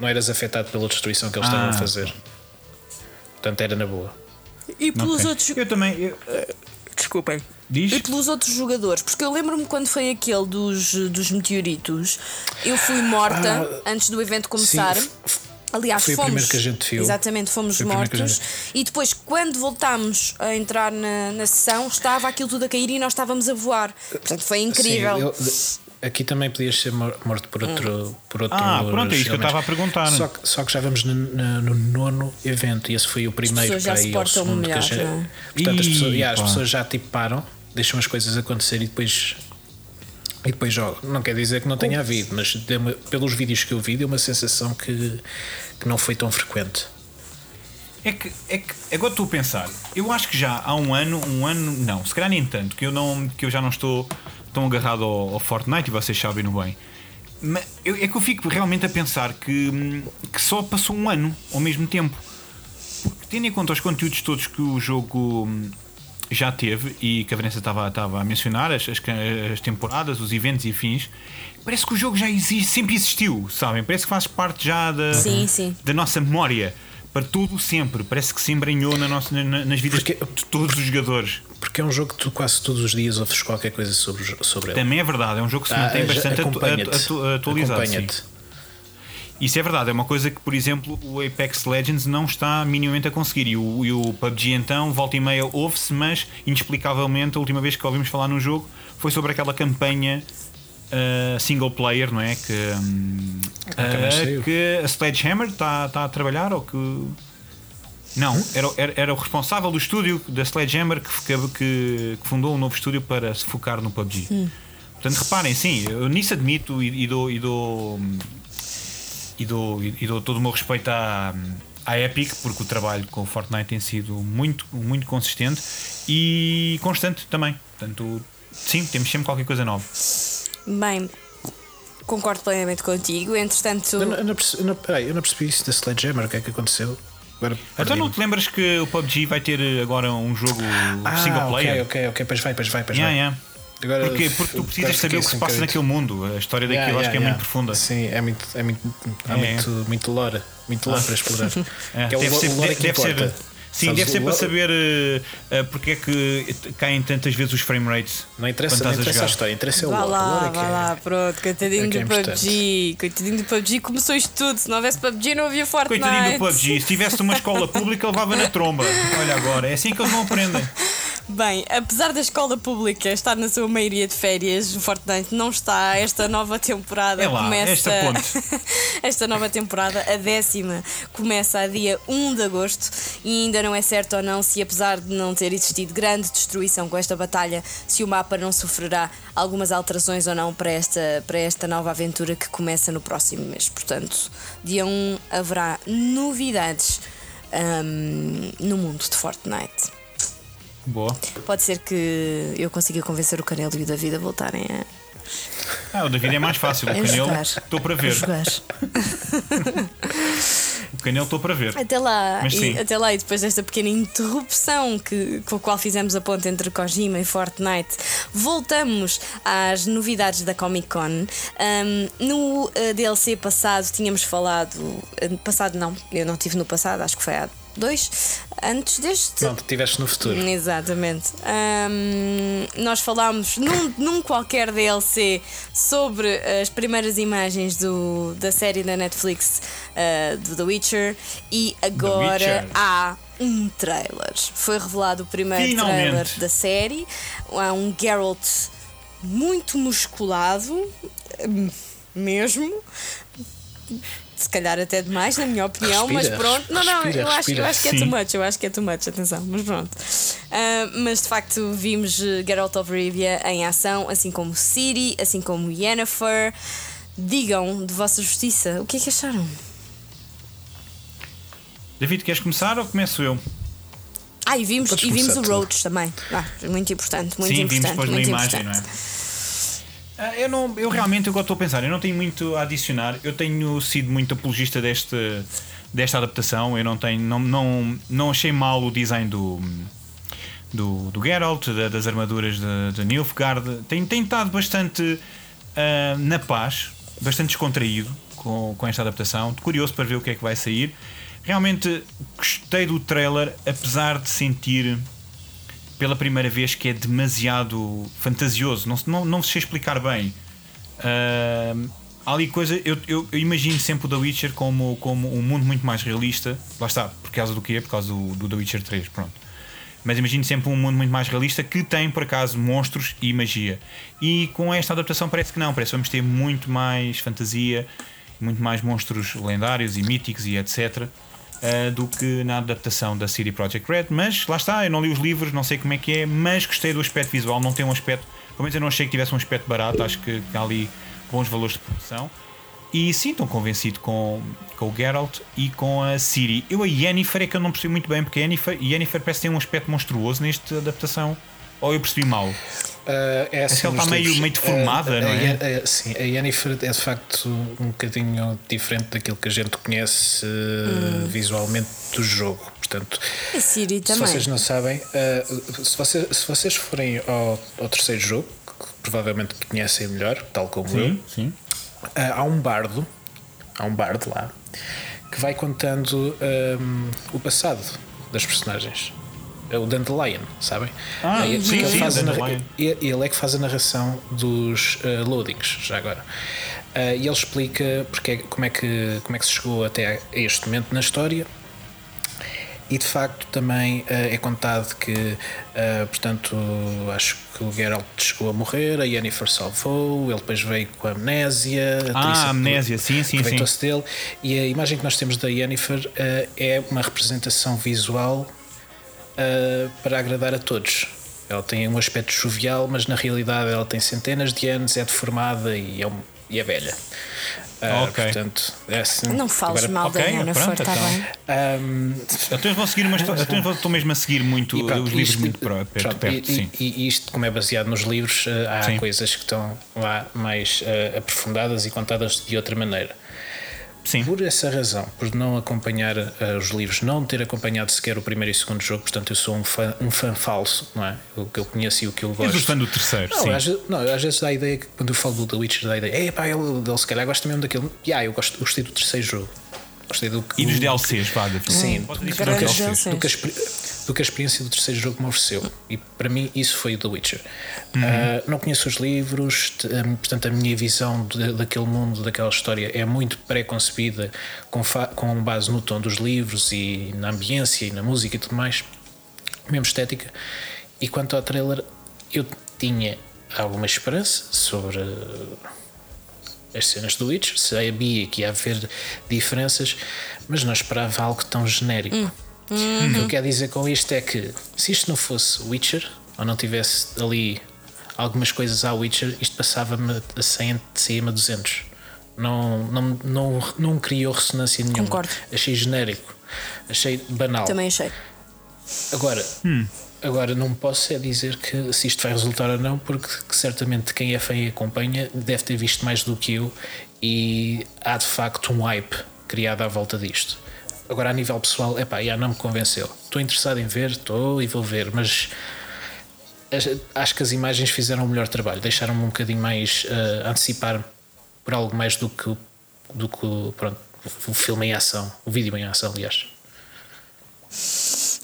[SPEAKER 4] não eras afetado pela destruição que eles estavam
[SPEAKER 3] Ah.
[SPEAKER 4] a fazer. Portanto, era na boa.
[SPEAKER 2] e pelos
[SPEAKER 3] Ok.
[SPEAKER 2] outros.
[SPEAKER 3] Eu também. eu-
[SPEAKER 2] Desculpem.
[SPEAKER 3] Diz?
[SPEAKER 2] E pelos outros jogadores, porque eu lembro-me quando foi aquele dos, dos meteoritos, eu fui morta antes do evento começar.
[SPEAKER 4] Sim,
[SPEAKER 2] Aliás,
[SPEAKER 4] foi o
[SPEAKER 2] fomos.
[SPEAKER 4] primeiro que a gente viu.
[SPEAKER 2] Exatamente, fomos
[SPEAKER 4] Foi o
[SPEAKER 2] mortos.
[SPEAKER 4] gente-
[SPEAKER 2] E depois, quando voltámos a entrar na, na sessão, estava aquilo tudo a cair e nós estávamos a voar. Portanto, foi incrível.
[SPEAKER 4] Sim, eu- aqui também podias ser mor- morto por outro, por outro
[SPEAKER 3] Ah, pronto, é isso que eu estava a perguntar.
[SPEAKER 4] Só que, só que já vamos no, no- no nono evento e esse foi o primeiro
[SPEAKER 2] pessoas já
[SPEAKER 4] para
[SPEAKER 2] se
[SPEAKER 4] ir ao segundo. que a
[SPEAKER 2] melhor,
[SPEAKER 4] gente-
[SPEAKER 2] é?
[SPEAKER 4] Portanto, as pessoas, yeah, as pessoas já tipo param, deixam as coisas acontecer e depois. E depois jogam. Não quer dizer que não tenha havido, mas pelos vídeos que eu vi, deu uma sensação que, que não foi tão frequente.
[SPEAKER 3] É que, é que agora estou a pensar, eu acho que já há um ano, um ano, não, se calhar nem tanto, que eu, não, que eu já não estou tão agarrado ao, ao Fortnite e vocês sabem no bem. Mas eu- é que eu fico realmente a pensar que, que só passou um ano ao mesmo tempo. Porque tendo em conta os conteúdos todos que o jogo já teve e que a Vanessa estava, estava a mencionar, as, as, as temporadas, os eventos e afins, parece que o jogo já existe, sempre existiu, sabem? Parece que faz parte já da,
[SPEAKER 2] Sim, sim.
[SPEAKER 3] da nossa memória para todo o sempre. Parece que se embranhou na nossa, na- nas vidas
[SPEAKER 4] Porque-
[SPEAKER 3] de todos os jogadores.
[SPEAKER 4] Porque é um jogo que tu quase todos os dias ouves qualquer coisa sobre, sobre ele.
[SPEAKER 3] Também é verdade, é um jogo que se
[SPEAKER 4] Ah,
[SPEAKER 3] mantém
[SPEAKER 4] já-
[SPEAKER 3] bastante atu-
[SPEAKER 4] acompanha-te.
[SPEAKER 3] atu- atualizado. sim.
[SPEAKER 4] Acompanha-te.
[SPEAKER 3] Isso é verdade, é uma coisa que, por exemplo, o Apex Legends não está minimamente a conseguir. E o, e o PUBG, então, volta e meia ouve-se, mas inexplicavelmente a última vez que ouvimos falar no jogo foi sobre aquela campanha uh, single player, não é? Que, hum, uh, que a Sledgehammer está está a trabalhar ou que. Não, era, era, era o responsável do estúdio da Sledgehammer que, que, que fundou um novo estúdio para se focar no PUBG. Portanto, reparem, sim, eu nisso admito e, e dou. E dou e dou, e dou todo o meu respeito à, à Epic, porque o trabalho com o Fortnite tem sido muito, muito consistente e constante também. Portanto, sim, temos sempre qualquer coisa nova.
[SPEAKER 2] Bem, concordo plenamente contigo. Entretanto,
[SPEAKER 4] Eu não, eu não percebi, eu não- peraí, eu não percebi isso da Sledgehammer, o que é que aconteceu? Agora
[SPEAKER 3] Então não te lembras que o PUBG vai ter agora um jogo
[SPEAKER 4] ah,
[SPEAKER 3] single player?
[SPEAKER 4] Ok, ok, ok, pois vai, pois vai, pois
[SPEAKER 3] Yeah,
[SPEAKER 4] vai.
[SPEAKER 3] yeah.
[SPEAKER 4] Agora,
[SPEAKER 3] Porque, porque tu precisas saber o que se
[SPEAKER 4] assim
[SPEAKER 3] passa
[SPEAKER 4] um
[SPEAKER 3] naquele mundo. A história daquilo
[SPEAKER 4] Yeah,
[SPEAKER 3] acho que é
[SPEAKER 4] yeah,
[SPEAKER 3] muito profunda.
[SPEAKER 4] Sim, é muito, é muito, há
[SPEAKER 3] É,
[SPEAKER 4] muito, muito lore, muito lore para explorar.
[SPEAKER 3] É,
[SPEAKER 4] Que é o
[SPEAKER 3] deve ser,
[SPEAKER 4] o lore que
[SPEAKER 3] deve ser- sim,
[SPEAKER 4] Sabes,
[SPEAKER 3] deve ser
[SPEAKER 4] o
[SPEAKER 3] para saber eh, porque é que caem tantas vezes os frame rates.
[SPEAKER 4] Não interessa, não
[SPEAKER 3] a
[SPEAKER 4] interessa a
[SPEAKER 3] jogar.
[SPEAKER 4] história, interessa o
[SPEAKER 2] Vá
[SPEAKER 4] lore. o
[SPEAKER 2] lá,
[SPEAKER 4] lore é
[SPEAKER 2] vá
[SPEAKER 4] é-
[SPEAKER 2] lá, pronto, coitadinho
[SPEAKER 4] é é
[SPEAKER 2] do PUBG. Coitadinho do PUBG, começou isto tudo. Se não houvesse PUBG, não havia Fortnite.
[SPEAKER 3] Coitadinho do PUBG, se tivesse uma escola pública, levava na tromba. Olha agora, é assim que eles não aprendem.
[SPEAKER 2] Bem, apesar da escola pública estar na sua maioria de férias, o Fortnite não está. Esta nova temporada
[SPEAKER 3] É lá,
[SPEAKER 2] começa.
[SPEAKER 3] esta
[SPEAKER 2] esta nova temporada, a décima, começa a dia 1 de agosto e ainda não é certo ou não se, apesar de não ter existido grande destruição com esta batalha, se o mapa não sofrerá algumas alterações ou não para esta, para esta nova aventura que começa no próximo mês. Portanto, dia 1 haverá novidades hum, no mundo de Fortnite.
[SPEAKER 3] Boa.
[SPEAKER 2] Pode ser que eu consiga convencer o Canelo e o David a voltarem a,
[SPEAKER 3] Ah, o David é mais fácil. O Canelo, estou para ver. O Canelo, estou para ver.
[SPEAKER 2] Até lá, e, até lá, e depois desta pequena interrupção que, com a qual fizemos a ponte entre Kojima e Fortnite, voltamos às novidades da Comic Con. Um, no uh, DLC passado tínhamos falado. uh, passado não, eu não tive no passado, acho que foi há dois. Antes deste.
[SPEAKER 4] Não, estiveste no futuro.
[SPEAKER 2] Exatamente. Ahm, nós falámos num, num qualquer DLC sobre as primeiras imagens do, da série da Netflix ah, do The Witcher e agora
[SPEAKER 3] Witcher.
[SPEAKER 2] há um trailer. Foi revelado o primeiro
[SPEAKER 3] Finalmente.
[SPEAKER 2] trailer da série. Há um Geralt muito musculado, mesmo. Se calhar até demais, na minha opinião, mas
[SPEAKER 4] Respira,
[SPEAKER 2] pronto. Não, não,
[SPEAKER 4] respira,
[SPEAKER 2] eu acho, eu
[SPEAKER 4] respira.
[SPEAKER 2] acho que é
[SPEAKER 3] Sim.
[SPEAKER 2] too much, eu acho que é too much, atenção, mas pronto. Ah, mas de facto vimos eh, Geralt of Rivia em ação, assim como Ciri, assim como Yennefer. Digam de vossa justiça o que é que acharam?
[SPEAKER 3] David, queres começar ou começo eu?
[SPEAKER 2] Ah, e vimos, e vimos o. Roach também. Ah, muito importante, muito
[SPEAKER 3] Sim, vimos
[SPEAKER 2] importante.
[SPEAKER 3] depois na
[SPEAKER 2] muito
[SPEAKER 3] imagem, não é? Ah, Eu, não, eu realmente, eu estou a pensar, eu não tenho muito a adicionar. Eu tenho sido muito apologista deste, desta adaptação. Eu não tenho, não, não, não achei mal o design do, do, do Geralt, da- das armaduras de, de Nilfgaard. Tem, tem estado bastante ah, na paz, bastante descontraído com, com esta adaptação. Curioso para ver o que é que vai sair. Realmente gostei do trailer, apesar de sentir pela primeira vez que é demasiado fantasioso. Não, não, não sei explicar bem. Ah, há ali coisa. Eu, eu, eu imagino sempre o The Witcher como, como um mundo muito mais realista. Lá está, por causa do quê? Por causa do, do The Witcher 3. Pronto. Mas imagino sempre um mundo muito mais realista que tem, por acaso, monstros e magia. E com esta adaptação parece que não. Parece que vamos ter muito mais fantasia, muito mais monstros lendários e míticos e etc. uh, do que na adaptação da CD Projekt Red. Mas lá está, eu não li os livros, não sei como é que é, mas gostei do aspecto visual. Não tem um aspecto, pelo menos eu não achei que tivesse um aspecto barato. Acho que há ali bons valores de produção. E sim, estou convencido com, com o Geralt e com a Ciri. Eu a Yennefer é que eu não percebi muito bem, porque a Yennefer, Yennefer parece ter um aspecto monstruoso nesta adaptação. Ou eu percebi mal?
[SPEAKER 4] Uh, é assim
[SPEAKER 3] ela
[SPEAKER 4] nos
[SPEAKER 3] está meio- meio deformada,
[SPEAKER 4] Uh,
[SPEAKER 3] não
[SPEAKER 4] a
[SPEAKER 3] é?
[SPEAKER 4] Yen- uh, sim, a Yennefer é de facto um bocadinho diferente daquilo que a gente conhece uh, visualmente do jogo. Portanto,
[SPEAKER 2] A Siri
[SPEAKER 4] se
[SPEAKER 2] também.
[SPEAKER 4] vocês não sabem, uh, se, você- se vocês forem ao, ao terceiro jogo, que provavelmente conhecem melhor, tal como eu,
[SPEAKER 3] sim.
[SPEAKER 4] há um bardo, há um bardo lá, que vai contando ahm, o passado das personagens. É o Dandelion, sabem?
[SPEAKER 3] Ah,
[SPEAKER 4] É,
[SPEAKER 3] sim,
[SPEAKER 4] ele,
[SPEAKER 3] sim,
[SPEAKER 4] faz
[SPEAKER 3] Dandelion.
[SPEAKER 4] ele ele é que faz a narração dos ah, loadings, já agora. Ah, e ele explica porque é- como, é que, como é que se chegou até a este momento na história e de facto também eh, é contado que, eh, portanto, acho que o Geralt chegou a morrer, a Yennefer salvou, ele depois veio com a amnésia. a
[SPEAKER 3] Ah, a amnésia, sim, sim, sim.
[SPEAKER 4] aproveitou-se dele. E a imagem que nós temos da Yennefer eh, é uma representação visual eh, para agradar a todos. Ela tem um aspecto jovial, mas na realidade ela tem centenas de anos, é deformada e é, um- e é velha. Ah,
[SPEAKER 3] Ok.
[SPEAKER 4] Portanto, é assim.
[SPEAKER 2] Não fales
[SPEAKER 4] Agora,
[SPEAKER 2] mal da Yennefer,
[SPEAKER 3] pronto,
[SPEAKER 2] está
[SPEAKER 3] então.
[SPEAKER 2] bem?
[SPEAKER 4] ahm,
[SPEAKER 3] Então vou seguir. Então estou mesmo a seguir muito
[SPEAKER 4] E pronto,
[SPEAKER 3] os livros
[SPEAKER 4] isto-
[SPEAKER 3] muito perto,
[SPEAKER 4] pronto,
[SPEAKER 3] perto,
[SPEAKER 4] e,
[SPEAKER 3] sim.
[SPEAKER 4] e- e isto, como é baseado nos livros, eh, há
[SPEAKER 3] Sim.
[SPEAKER 4] coisas que estão lá mais eh, aprofundadas e contadas de outra maneira.
[SPEAKER 3] Sim.
[SPEAKER 4] Por essa razão, por não acompanhar eh, os livros, não ter acompanhado sequer o primeiro e o segundo jogo, portanto eu sou um fã, um fã falso, não é? O que eu conheço e o que eu
[SPEAKER 3] És
[SPEAKER 4] gosto.
[SPEAKER 3] o fã do terceiro,
[SPEAKER 4] Não,
[SPEAKER 3] sim.
[SPEAKER 4] às, vezes- não, às vezes dá a ideia que quando eu falo do The Witcher, dá a ideia, ei pá, ele, ele se calhar gosta mesmo daquele. Yeah, eu gosto, gostei do terceiro jogo. Gostei do que.
[SPEAKER 3] E dos DLCs, vá.
[SPEAKER 4] Sim,
[SPEAKER 3] Pode
[SPEAKER 4] do
[SPEAKER 3] DLCs.
[SPEAKER 2] DLCs.
[SPEAKER 4] do que a experi- do que a experiência do terceiro jogo me ofereceu. E para mim, isso foi o The Witcher.
[SPEAKER 3] Uhum.
[SPEAKER 4] Ah, não conheço os livros, hum, portanto, a minha visão de- daquele mundo, daquela história, é muito pré-concebida com, com base no tom dos livros e na ambiência e na música e tudo mais, mesmo estética. E quanto ao trailer, eu tinha alguma esperança sobre as cenas do Witcher, sabia que ia haver diferenças, mas não esperava algo tão genérico. O que eu quero dizer com isto é que se isto não fosse Witcher, ou não tivesse ali algumas coisas à Witcher, isto passava-me a 100, saía-me a 200. Não, não, não, não criou ressonância nenhuma.
[SPEAKER 2] Concordo.
[SPEAKER 4] Achei genérico, achei banal.
[SPEAKER 2] Também achei.
[SPEAKER 4] Agora, agora não posso é dizer que se isto vai resultar ou não, porque que certamente quem é fã e acompanha deve ter visto mais do que eu e há de facto um hype criado à volta disto. Agora, a nível pessoal, epá, já não me convenceu. Estou interessado em ver, estou e vou ver, mas as- acho que as imagens fizeram o melhor trabalho, deixaram-me um bocadinho mais eh, antecipar por algo mais do que, do que pronto, o filme em ação, o vídeo em ação, aliás.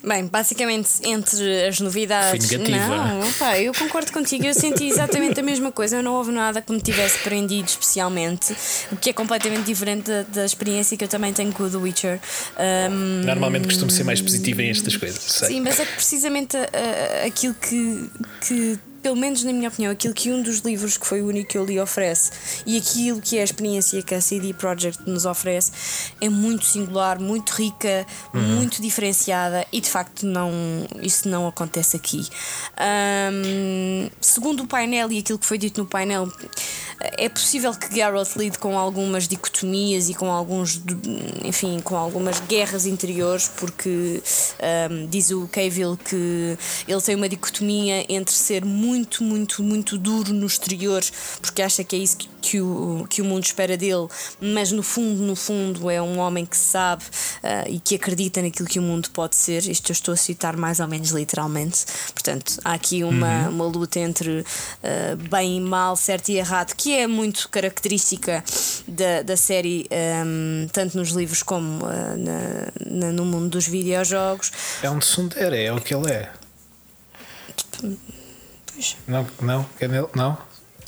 [SPEAKER 2] Bem, basicamente entre as novidades. Não, opá, eu concordo contigo, eu senti exatamente a mesma coisa. Eu não houve nada que me tivesse prendido especialmente, o que é completamente diferente da, da experiência que eu também tenho com o The Witcher. Um,
[SPEAKER 4] Normalmente costumo ser mais positivo em estas coisas. sei.
[SPEAKER 2] Sim, mas é que precisamente ah, aquilo que, que pelo menos na minha opinião, aquilo que um dos livros que foi o único que eu li oferece e aquilo que é a experiência que a CD Projekt nos oferece é muito singular, muito rica, muito diferenciada e de facto não, isso não acontece aqui. Ahm, segundo o painel e aquilo que foi dito no painel, é possível que Geralt lide com algumas dicotomias e com alguns, enfim, com algumas guerras interiores, porque ahm, diz o Cavill que ele tem uma dicotomia entre ser muito, muito, muito duro no exterior, porque acha que é isso que, que o, que o mundo espera dele, mas no fundo, no fundo, é um homem que sabe ah, e que acredita naquilo que o mundo pode ser. Isto eu estou a citar mais ou menos literalmente. Portanto, há aqui uma, uma luta entre ah, bem e mal, certo e errado, que é muito característica da, da série, ahm, tanto nos livros como ah, na- na- no mundo dos videojogos.
[SPEAKER 4] É um tsundere, é o que ele é. Não, não, nele? Não?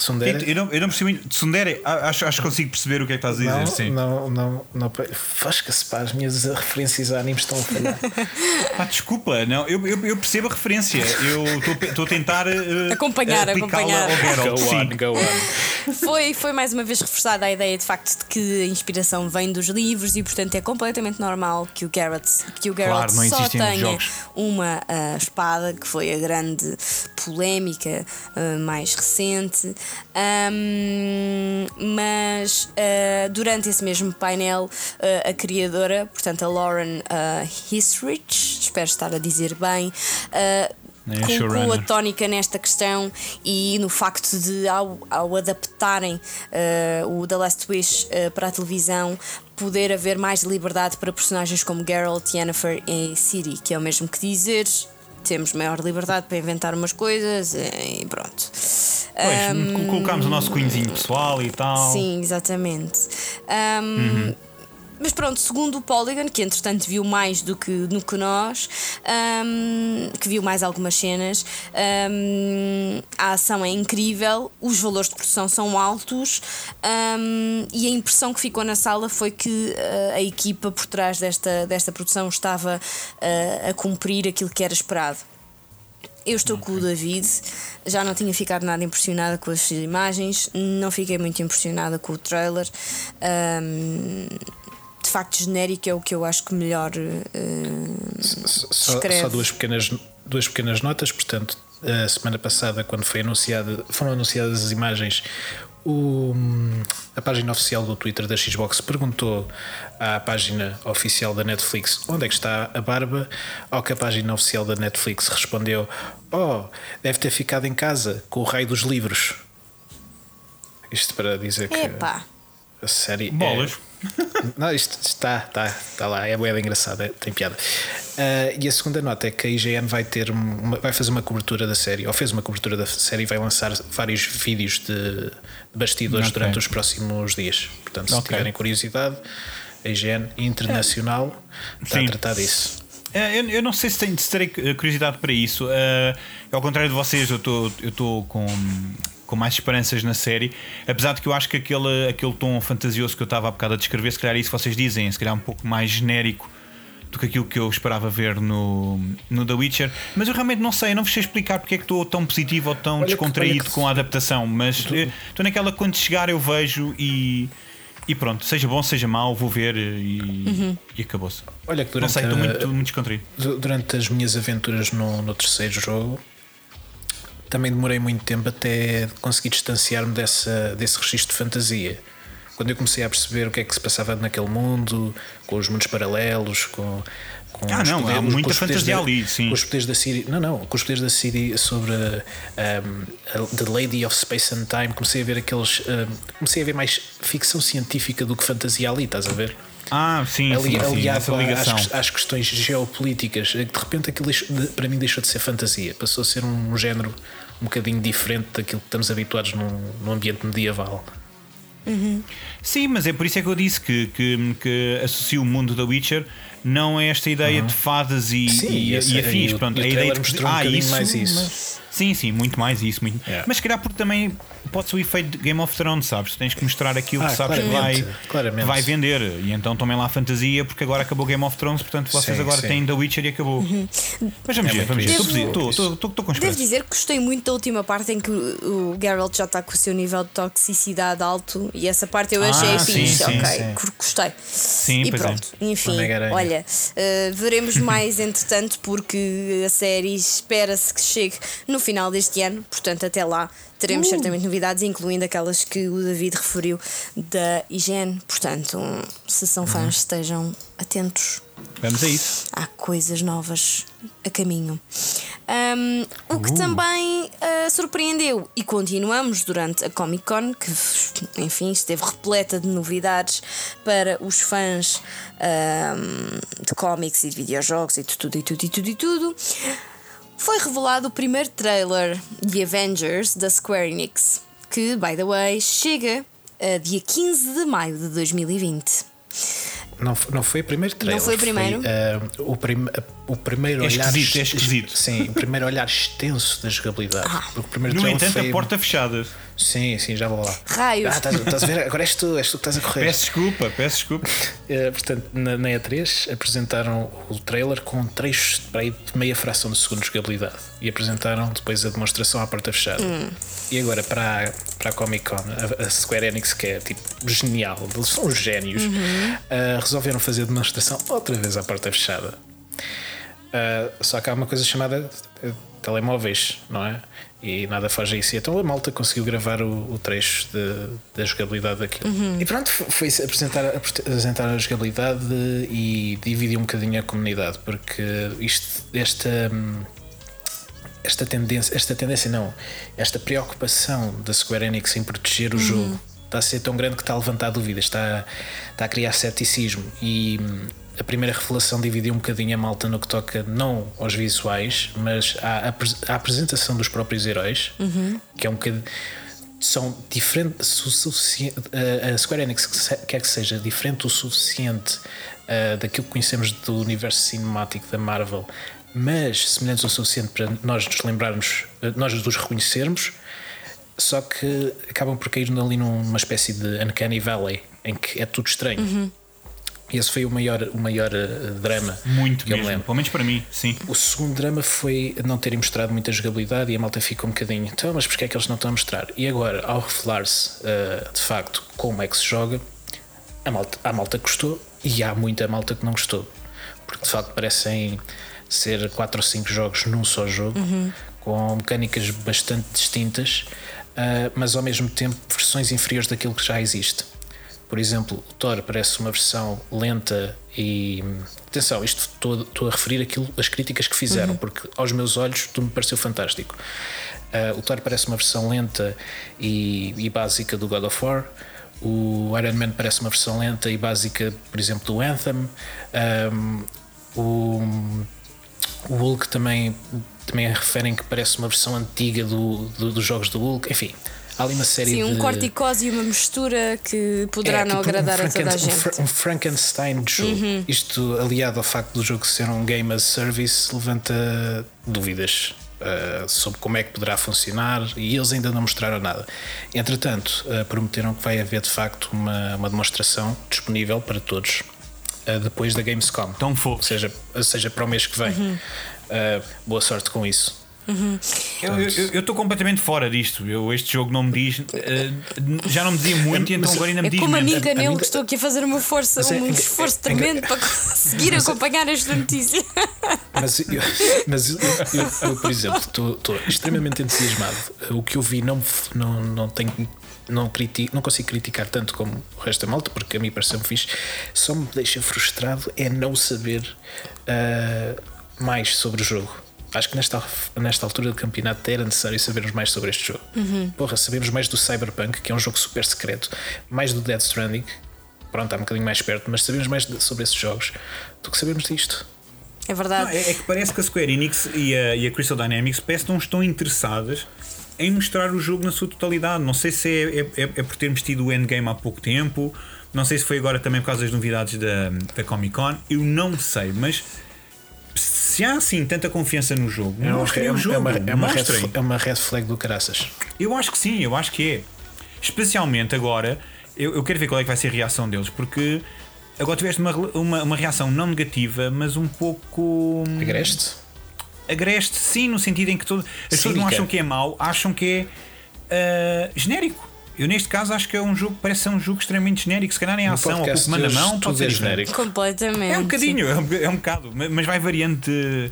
[SPEAKER 4] Tsundere?
[SPEAKER 3] Eu não, eu não percebi. Tsundere, acho, acho que consigo perceber o que é que estás a dizer.
[SPEAKER 4] Não,
[SPEAKER 3] sim.
[SPEAKER 4] não, não, não. Fasca-se pá, as minhas referências a animes estão a falhar.
[SPEAKER 3] Pá, desculpa, não, eu, eu, eu percebo a referência. Eu estou- a tentar eh,
[SPEAKER 2] Acompanhar, acompanhar.
[SPEAKER 3] ao
[SPEAKER 4] go
[SPEAKER 3] sim.
[SPEAKER 4] on, go on.
[SPEAKER 2] Foi, foi mais uma vez reforçada a ideia de facto de que a inspiração vem dos livros e portanto é completamente normal que o Geralt, que o Geralt
[SPEAKER 3] Claro,
[SPEAKER 2] só tenha uma ah, espada, que foi a grande polémica ah, mais recente. Ahm, mas ah, durante esse mesmo painel, ah, a criadora, portanto a Lauren uh, Hisrich, espero estar a dizer bem, ah,
[SPEAKER 3] É a
[SPEAKER 2] colocou a tónica nesta questão e no facto de, ao, ao adaptarem eh, o The Last Wish eh, para a televisão, poder haver mais liberdade para personagens como Geralt, Yennefer e Ciri, que é o mesmo que dizer. Temos maior liberdade para inventar umas coisas e pronto.
[SPEAKER 3] Pois, colocámos o nosso cunhozinho pessoal e tal.
[SPEAKER 2] Sim, exatamente. Ahm, Mas pronto, segundo o Polygon, que entretanto viu mais do que, do que nós, ahm, que viu mais algumas cenas, ahm, a ação é incrível, os valores de produção são altos ahm, e a impressão que ficou na sala foi que ah, a equipa por trás desta, desta produção estava ah, a cumprir aquilo que era esperado. Eu estou com o David, já não tinha ficado nada impressionada com as imagens, não fiquei muito impressionada com o trailer. Ahm, de facto, genérico é o que eu acho que melhor. ah,
[SPEAKER 4] Só,
[SPEAKER 2] Escreve.
[SPEAKER 4] só duas, pequenas, duas pequenas notas. Portanto, a semana passada, quando foi anunciada, foram anunciadas as imagens, o- a página oficial do Twitter da Xbox perguntou à página oficial da Netflix onde é que está a barba, ao que a página oficial da Netflix respondeu: Oh, deve ter ficado em casa com o raio dos livros. Isto para dizer que
[SPEAKER 2] Epá,
[SPEAKER 4] a série. é-
[SPEAKER 3] Bolas.
[SPEAKER 4] Não, isto está, está, está lá, é boeda engraçada, é- tem piada. Ah, e a segunda nota é que a IGN vai ter uma- vai fazer uma cobertura da série, ou fez uma cobertura da série e vai lançar vários vídeos de, bastidores
[SPEAKER 3] Ok.
[SPEAKER 4] durante os próximos dias. Portanto, se
[SPEAKER 3] Ok.
[SPEAKER 4] tiverem curiosidade, a IGN internacional está
[SPEAKER 3] Sim.
[SPEAKER 4] a tratar disso.
[SPEAKER 3] É, Eu, eu não sei se, tenho, se terei eh, curiosidade para isso. Eh, ao contrário de vocês, eu estou com, com mais esperanças na série. Apesar de que eu acho que aquele, aquele tom fantasioso que eu estava há bocado a descrever, se calhar é isso que vocês dizem, se calhar um pouco mais genérico do que aquilo que eu esperava ver no, no The Witcher. Mas eu realmente não sei, eu não vos sei explicar porque é que estou tão positivo ou tão
[SPEAKER 4] Olha que-
[SPEAKER 3] descontraído
[SPEAKER 4] olha que-
[SPEAKER 3] com a adaptação. Mas eh, estou naquela quando chegar eu vejo e. E pronto, seja bom, seja mau, vou ver e, e acabou-se.
[SPEAKER 4] Olha que
[SPEAKER 3] Não
[SPEAKER 4] durante,
[SPEAKER 3] sei, estou muito, muito descontraído.
[SPEAKER 4] Du- durante as minhas aventuras no, no terceiro jogo também demorei muito tempo até conseguir distanciar-me dessa, desse registro de fantasia. Quando eu comecei a perceber o que é que se passava naquele mundo, com os mundos paralelos, com. com
[SPEAKER 3] Ah, não, há
[SPEAKER 4] poderes-
[SPEAKER 3] muita
[SPEAKER 4] os poderes
[SPEAKER 3] fantasia
[SPEAKER 4] da-
[SPEAKER 3] ali, sim.
[SPEAKER 4] Com os poderes da Siri. Não, não, com os poderes da Siri sobre um, a- The Lady of Space and Time. Comecei a ver aqueles. um, comecei a ver mais ficção científica do que fantasia ali, estás a ver?
[SPEAKER 3] Ah, sim,
[SPEAKER 4] ali,
[SPEAKER 3] sim,
[SPEAKER 4] aliado às, às questões geopolíticas. De repente aquilo para mim deixou de ser fantasia, passou a ser um, género um bocadinho diferente daquilo que estamos habituados num, num ambiente medieval.
[SPEAKER 3] Sim, mas é por isso é que eu disse que, que, que associo o mundo da Witcher não é esta ideia de fadas e,
[SPEAKER 4] Sim,
[SPEAKER 3] e,
[SPEAKER 4] e
[SPEAKER 3] e afins.
[SPEAKER 4] e
[SPEAKER 3] Pronto,
[SPEAKER 4] o
[SPEAKER 3] a ideia de
[SPEAKER 4] um
[SPEAKER 3] ah, isso,
[SPEAKER 4] mais isso.
[SPEAKER 3] mas- sim, sim, muito mais isso. Muito,
[SPEAKER 4] Yeah.
[SPEAKER 3] Mas se calhar porque também pode ser o efeito de Game of Thrones, sabes? Tu tens que mostrar aquilo
[SPEAKER 4] Ah,
[SPEAKER 3] que sabes que vai,
[SPEAKER 4] claramente,
[SPEAKER 3] vai vender. E então tomem lá a fantasia, porque agora acabou Game of Thrones, portanto vocês
[SPEAKER 4] Sim,
[SPEAKER 3] agora
[SPEAKER 4] sim.
[SPEAKER 3] têm The Witcher e acabou. Mas vamos
[SPEAKER 4] É
[SPEAKER 3] ver, vamos ver. Estou com
[SPEAKER 2] Devo dizer que gostei muito da última parte em que o Geralt já está com o seu nível de toxicidade alto e essa parte eu achei
[SPEAKER 3] Ah,
[SPEAKER 2] fixe,
[SPEAKER 3] sim,
[SPEAKER 2] ok,
[SPEAKER 4] sim.
[SPEAKER 2] gostei.
[SPEAKER 3] Sim,
[SPEAKER 2] e
[SPEAKER 3] pois é.
[SPEAKER 2] pronto, enfim,
[SPEAKER 4] Homem-Aranha.
[SPEAKER 2] olha, eh, veremos mais entretanto porque a série espera-se que chegue no final deste ano, portanto até lá teremos
[SPEAKER 3] Uh!
[SPEAKER 2] certamente novidades, incluindo aquelas que o David referiu da IGN. Portanto, se são fãs,
[SPEAKER 3] Uhum.
[SPEAKER 2] estejam atentos
[SPEAKER 3] Vamos a isso.
[SPEAKER 2] há coisas novas a caminho. Um, o
[SPEAKER 3] Uh.
[SPEAKER 2] que também uh, surpreendeu e continuamos durante a Comic Con, que enfim esteve repleta de novidades para os fãs um, de cómics e de videojogos e de tudo e tudo e tudo e tudo. Foi revelado o primeiro trailer de Avengers da Square Enix, que, by the way, chega a dia 15 de maio de 2020.
[SPEAKER 4] Não, não foi o primeiro trailer.
[SPEAKER 2] foi o primeiro?
[SPEAKER 4] ah, o, prim- a- o primeiro
[SPEAKER 3] É
[SPEAKER 4] olhar.
[SPEAKER 3] esquisito, é esquisito.
[SPEAKER 4] Sim, o primeiro olhar extenso da jogabilidade.
[SPEAKER 2] Ah.
[SPEAKER 4] Porque o primeiro
[SPEAKER 3] No
[SPEAKER 4] trailer
[SPEAKER 3] entanto,
[SPEAKER 4] foi...
[SPEAKER 3] a porta fechada.
[SPEAKER 4] Sim, sim, já vou lá.
[SPEAKER 2] Raios.
[SPEAKER 4] Ah, estás, estás a ver? Agora és tu, és tu que estás a correr.
[SPEAKER 3] Peço desculpa, peço desculpa.
[SPEAKER 4] Eh, portanto, na, na E3 apresentaram o trailer com trechos para aí de meia fração de segundo de jogabilidade e apresentaram depois a demonstração à porta fechada. E agora para a, para a Comic Con, a, a Square Enix, que é tipo genial, eles são os génios, eh, resolveram fazer a demonstração outra vez à porta fechada. Uh, só que há uma coisa chamada uh, telemóveis, não é? E nada foge a isso. E Então a malta conseguiu gravar o, o trecho de- da jogabilidade daquilo. E pronto, foi apresentar, apresentar a jogabilidade e dividir um bocadinho a comunidade, porque isto, esta. Esta tendência, esta tendência não, esta preocupação da Square Enix em proteger o jogo está a ser tão grande que está a levantar dúvidas, está, está a criar ceticismo e a primeira revelação dividiu um bocadinho a malta no que toca não aos visuais, mas à, à apresentação dos próprios heróis, que é um bocadinho são diferentes su- sufici- a- Square Enix quer que seja diferente o suficiente ah, daquilo que conhecemos do universo cinemático da Marvel, mas semelhantes o suficiente para nós nos lembrarmos, ah, nós os reconhecermos, só que acabam por cair ali numa espécie de Uncanny Valley em que é tudo estranho. E esse foi o maior, o maior ah, drama
[SPEAKER 3] Muito
[SPEAKER 4] que eu me
[SPEAKER 3] mesmo.
[SPEAKER 4] lembro.
[SPEAKER 3] Pelo menos para mim, sim.
[SPEAKER 4] O segundo drama foi não terem mostrado muita jogabilidade e a malta ficou um bocadinho. Então, mas porquê é que eles não estão a mostrar? E agora, ao revelar-se uh, de facto como é que se joga, a malta, a malta gostou e há muita malta que não gostou. Porque de facto parecem ser 4 ou 5 jogos num só jogo, com mecânicas bastante distintas, uh, mas ao mesmo tempo versões inferiores daquilo que já existe. Por exemplo, o Thor parece uma versão lenta e. Atenção, isto estou, estou a referir aquilo, as críticas que fizeram, porque aos meus olhos tudo me pareceu fantástico. Ah, o Thor parece uma versão lenta e, e básica do God of War. O Iron Man parece uma versão lenta e básica, por exemplo, do Anthem. Ahm, o, o Hulk também, também referem que parece uma versão antiga do, do- dos jogos do Hulk. Enfim, há ali uma série
[SPEAKER 2] Sim,
[SPEAKER 4] de.
[SPEAKER 2] um corticose e uma mistura que poderá
[SPEAKER 4] É,
[SPEAKER 2] não
[SPEAKER 4] tipo
[SPEAKER 2] agradar
[SPEAKER 4] um
[SPEAKER 2] a toda a gente.
[SPEAKER 4] Um, Fra- um Frankenstein de jogo. Isto aliado ao facto do jogo ser um game as service levanta dúvidas uh, sobre como é que poderá funcionar e eles ainda não mostraram nada. Entretanto, uh, prometeram que vai haver de facto uma, uma demonstração disponível para todos uh, depois da Gamescom.
[SPEAKER 3] Tão fofo.
[SPEAKER 4] Ou seja, ou seja, para o mês que vem.
[SPEAKER 2] Uhum.
[SPEAKER 4] Uh, boa sorte com isso.
[SPEAKER 3] Eu estou completamente fora disto. Eu, este jogo não me diz. eh, já não me dizia muito, e então
[SPEAKER 4] Mas
[SPEAKER 3] agora ainda me
[SPEAKER 2] É
[SPEAKER 3] diz
[SPEAKER 2] como a
[SPEAKER 3] menos.
[SPEAKER 2] mim, Canelo,
[SPEAKER 4] mim-
[SPEAKER 2] que estou aqui a fazer uma força,
[SPEAKER 4] é-
[SPEAKER 2] um
[SPEAKER 4] é-
[SPEAKER 2] esforço
[SPEAKER 4] é- é-
[SPEAKER 2] tremendo para conseguir acompanhar esta notícia.
[SPEAKER 4] Mas eu, mas eu, eu- eu, por exemplo, estou extremamente entusiasmado. O que eu vi não, não, não tenho. Não, critico, não consigo criticar tanto como o resto da malta, porque a mim pareceu-me fixe. Só me deixa frustrado é não saber ah, mais sobre o jogo. Acho que nesta, nesta altura do campeonato era necessário sabermos mais sobre este jogo. Porra, sabemos mais do Cyberpunk, que é um jogo super secreto, mais do Dead Stranding, pronto, está um bocadinho mais perto, mas sabemos mais de- sobre esses jogos do que sabemos disto.
[SPEAKER 2] É
[SPEAKER 3] Não,
[SPEAKER 2] verdade.
[SPEAKER 3] é, é que parece que a Square Enix e a, e a Crystal Dynamics parece que não estão interessadas em mostrar o jogo na sua totalidade. Não sei se é, é, é- é por termos tido o endgame há pouco tempo, não sei se foi agora também por causa das novidades da, da Comic Con, eu não sei, mas se há assim tanta confiança no jogo,
[SPEAKER 4] É uma,
[SPEAKER 3] mostrem
[SPEAKER 4] é,
[SPEAKER 3] o jogo,
[SPEAKER 4] uma, é, uma red,
[SPEAKER 3] mostrem.
[SPEAKER 4] fl- é uma red flag do caraças.
[SPEAKER 3] Eu acho que sim, eu acho que é. Especialmente agora, eu, eu quero ver qual é que vai ser a reação deles, porque agora tiveste uma, uma, uma reação não negativa, mas um pouco. hum,
[SPEAKER 4] Agreste?
[SPEAKER 3] agreste, sim, no sentido em que todo, as pessoas não
[SPEAKER 4] Cínica.
[SPEAKER 3] acham que é mau, acham que é ah, genérico. Eu, neste caso, acho que é um jogo, parece ser um jogo extremamente genérico. Se calhar em ação ou com o comando mão, pode ser
[SPEAKER 4] é
[SPEAKER 3] diferente.
[SPEAKER 4] genérico.
[SPEAKER 2] Completamente.
[SPEAKER 3] É um bocadinho, é um, é um bocado, ma- mas vai variando de,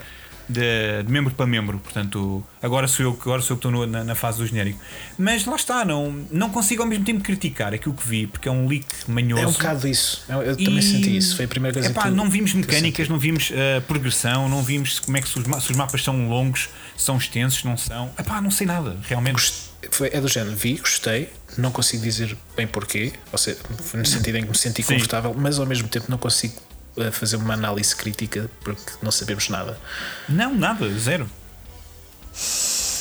[SPEAKER 3] de, de membro para membro. Portanto, agora sou eu, que- agora sou eu que estou no- na, na fase do genérico. Mas lá está, não, não consigo ao mesmo tempo criticar aquilo que vi, porque é um leak manhoso.
[SPEAKER 4] É um bocado isso. Eu, eu também
[SPEAKER 3] E-
[SPEAKER 4] senti isso. Foi a primeira coisa
[SPEAKER 3] Epá,
[SPEAKER 4] que.
[SPEAKER 3] não vimos
[SPEAKER 4] eu
[SPEAKER 3] mecânicas, não vimos uh, progressão, não vimos como é que se os, se os mapas são longos, são extensos, não são. Epá, não sei nada, realmente.
[SPEAKER 4] Gost- Foi, é do género, vi, gostei, não consigo dizer bem porquê, ou seja, no sentido em que me senti
[SPEAKER 3] Sim.
[SPEAKER 4] confortável, mas ao mesmo tempo não consigo eh, fazer uma análise crítica porque não sabemos nada.
[SPEAKER 3] Não, nada, zero.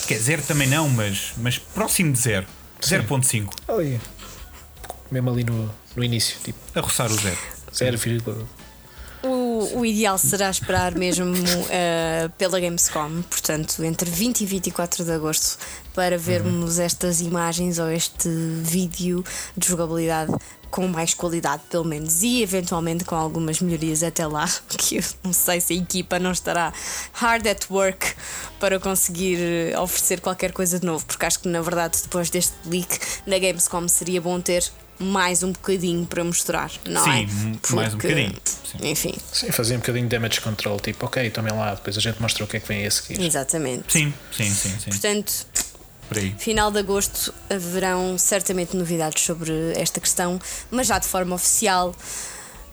[SPEAKER 3] Quer zero também não, mas, mas próximo de zero. 0.5.
[SPEAKER 4] Ali, mesmo ali no, no início, tipo
[SPEAKER 3] A roçar o zero.
[SPEAKER 4] 0,1.
[SPEAKER 2] O, ideal será esperar mesmo eh, pela Gamescom, portanto, entre 20 e 24 de agosto, para vermos estas imagens ou este vídeo de jogabilidade com mais qualidade, pelo menos, e eventualmente com algumas melhorias até lá, que eu não sei se a equipa não estará hard at work para conseguir eh, oferecer qualquer coisa de novo, porque acho que na verdade depois deste leak na Gamescom seria bom ter mais um bocadinho para mostrar, não
[SPEAKER 3] Sim,
[SPEAKER 2] é?
[SPEAKER 3] m- mais um
[SPEAKER 2] Porque,
[SPEAKER 3] bocadinho, sim.
[SPEAKER 2] Enfim,
[SPEAKER 4] Sim, fazia um bocadinho de damage control, tipo, ok, tomem lá, depois a gente mostra o que é que vem a seguir.
[SPEAKER 2] exatamente.
[SPEAKER 3] Sim, sim, sim, sim.
[SPEAKER 2] Portanto,
[SPEAKER 3] Por aí.
[SPEAKER 2] final de agosto haverão certamente novidades sobre esta questão, mas já de forma oficial.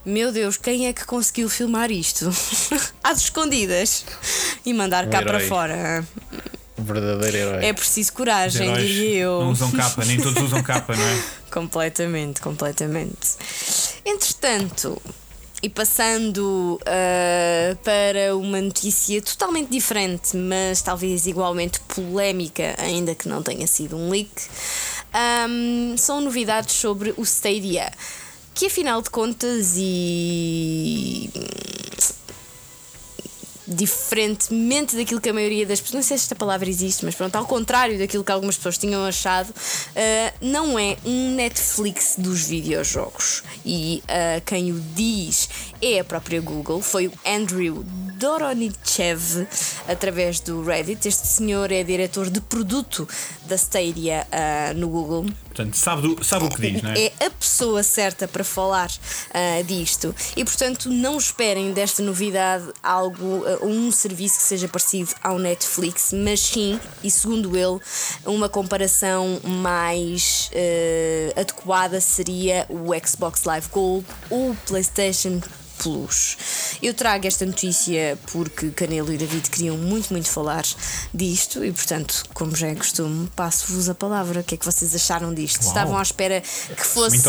[SPEAKER 2] Meu Deus, quem é que conseguiu filmar isto? Às escondidas e mandar
[SPEAKER 4] Um
[SPEAKER 2] cá para
[SPEAKER 4] herói.
[SPEAKER 2] fora?
[SPEAKER 4] Um verdadeiro herói.
[SPEAKER 2] É preciso coragem, diria eu.
[SPEAKER 3] Não usam capa, nem todos usam capa, não é?
[SPEAKER 2] Completamente, completamente. Entretanto, e passando ah, para uma notícia totalmente diferente, mas talvez igualmente polémica, ainda que não tenha sido um leak, ahm, são novidades sobre o Stadia. Que afinal de contas e diferentemente daquilo que a maioria das pessoas, não sei se esta palavra existe, mas pronto, ao contrário daquilo que algumas pessoas tinham achado, ah, não é um Netflix dos videojogos. E ah, quem o diz é a própria Google, foi o Andrew Doronichev, através do Reddit. Este senhor é diretor de produto da Stadia ah, no Google.
[SPEAKER 3] Portanto, sabe, do- sabe o que diz, não é?
[SPEAKER 2] É a pessoa certa para falar ah, disto. E portanto, não esperem desta novidade algo, ah, um serviço que seja parecido ao Netflix, mas sim, e segundo ele, uma comparação mais adequada seria o Xbox Live Gold ou o PlayStation Plus. Eu trago esta notícia porque Canelo e David queriam muito, muito falar disto e, portanto, como já é costume, passo-vos a palavra. O que é que vocês acharam disto?
[SPEAKER 3] Uau.
[SPEAKER 2] Estavam à espera que fosse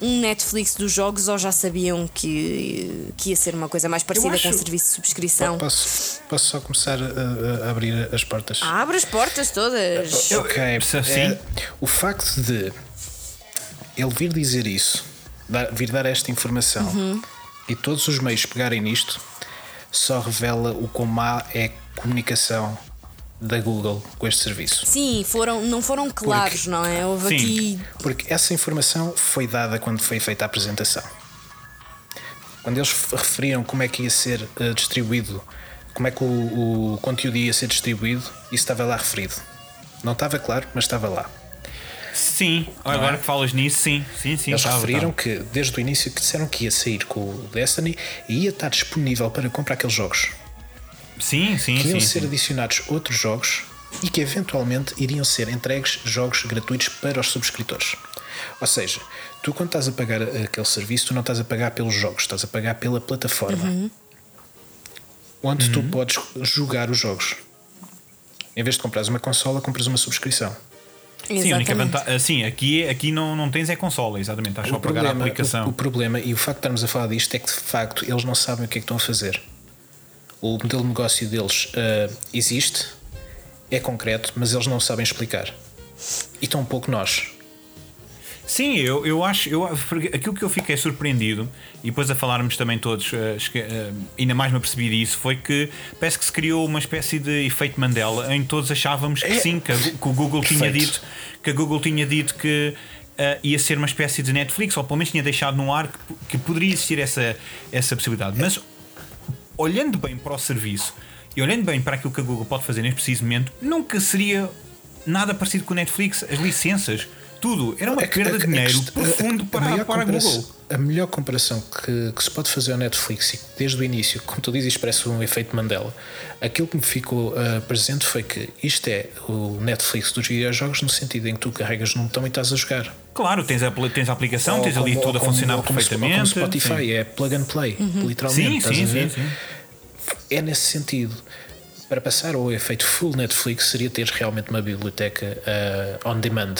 [SPEAKER 2] um Netflix dos jogos ou já sabiam que, que ia ser uma coisa mais parecida com
[SPEAKER 3] acho-
[SPEAKER 2] o serviço de subscrição?
[SPEAKER 4] Posso, posso só começar a, a abrir as portas?
[SPEAKER 2] Abre as portas todas.
[SPEAKER 4] Ok,
[SPEAKER 3] Sim.
[SPEAKER 4] é, o facto de ele vir dizer isso, dar- vir dar esta informação
[SPEAKER 2] Uhum.
[SPEAKER 4] E todos os meios pegarem nisto, só revela o quão má é a comunicação da Google com este serviço.
[SPEAKER 2] Sim, foram, não foram claros, não é? Houve
[SPEAKER 3] Sim.
[SPEAKER 2] aqui.
[SPEAKER 4] Porque essa informação foi dada quando foi feita a apresentação. Quando eles referiram como é que ia ser eh, distribuído, como é que o, o conteúdo ia ser distribuído, isso estava lá referido. Não estava claro, mas estava lá.
[SPEAKER 3] Sim, agora que falas nisso, sim, sim, sim.
[SPEAKER 4] Eles
[SPEAKER 3] estava,
[SPEAKER 4] referiram
[SPEAKER 3] estava.
[SPEAKER 4] que desde o início que disseram que ia sair com o Destiny e ia estar disponível para comprar aqueles jogos.
[SPEAKER 3] Sim, sim,
[SPEAKER 4] Que iam
[SPEAKER 3] sim.
[SPEAKER 4] ser
[SPEAKER 3] sim.
[SPEAKER 4] adicionados outros jogos e que eventualmente iriam ser entregues jogos gratuitos para os subscritores. Ou seja, tu quando estás a pagar aquele serviço, tu não estás a pagar pelos jogos, estás a pagar pela plataforma onde
[SPEAKER 3] Uhum.
[SPEAKER 4] tu podes jogar os jogos. Em vez de comprares uma consola, compras uma subscrição.
[SPEAKER 3] Sim, a única
[SPEAKER 2] Exatamente.
[SPEAKER 3] vantagem. Sim, aqui, aqui não, não tens é consola, exatamente. Estás só a
[SPEAKER 4] O
[SPEAKER 3] pagar a
[SPEAKER 4] problema,
[SPEAKER 3] aplicação.
[SPEAKER 4] o, o problema e o facto de estarmos a falar disto é que de facto eles não sabem o que é que estão a fazer. O modelo de negócio deles ah, existe, é concreto, mas eles não sabem explicar. E tão pouco nós.
[SPEAKER 3] Sim, eu, eu acho. Eu, aquilo que eu fiquei surpreendido, e depois a falarmos também todos, esque- eh, ainda mais me apercebi disso, foi que parece que se criou uma espécie de efeito Mandela em que todos achávamos que
[SPEAKER 4] É.
[SPEAKER 3] sim, que, a que o Google tinha dito que a Google tinha dito que eh, ia ser uma espécie de Netflix, ou pelo menos tinha deixado no ar que, que poderia existir essa, essa possibilidade. Mas olhando bem para o serviço e olhando bem para aquilo que a Google pode fazer neste preciso momento, nunca seria nada parecido com o Netflix, as licenças, tudo. Era uma
[SPEAKER 4] É que-
[SPEAKER 3] perda
[SPEAKER 4] a-
[SPEAKER 3] de
[SPEAKER 4] a
[SPEAKER 3] dinheiro
[SPEAKER 4] quest-
[SPEAKER 3] profundo
[SPEAKER 4] a- a
[SPEAKER 3] para, para a Google.
[SPEAKER 4] A melhor comparação que, que se pode fazer ao Netflix, e que desde o início, como tu dizes, parece um efeito Mandela, aquilo que me ficou ah, presente foi que isto é o Netflix dos videojogos, no sentido em que tu carregas num botão e estás a jogar.
[SPEAKER 3] Claro, tens a, tens a aplicação,
[SPEAKER 4] Ou
[SPEAKER 3] tens ali tudo a
[SPEAKER 4] ou
[SPEAKER 3] funcionar perfeitamente.
[SPEAKER 4] Como Spotify, é plug and play, literalmente.
[SPEAKER 3] Sim,
[SPEAKER 4] estás
[SPEAKER 3] sim,
[SPEAKER 4] a
[SPEAKER 3] sim,
[SPEAKER 4] ver?
[SPEAKER 3] sim.
[SPEAKER 4] É nesse sentido. Para passar ao efeito full Netflix seria ter realmente uma biblioteca ah, on demand,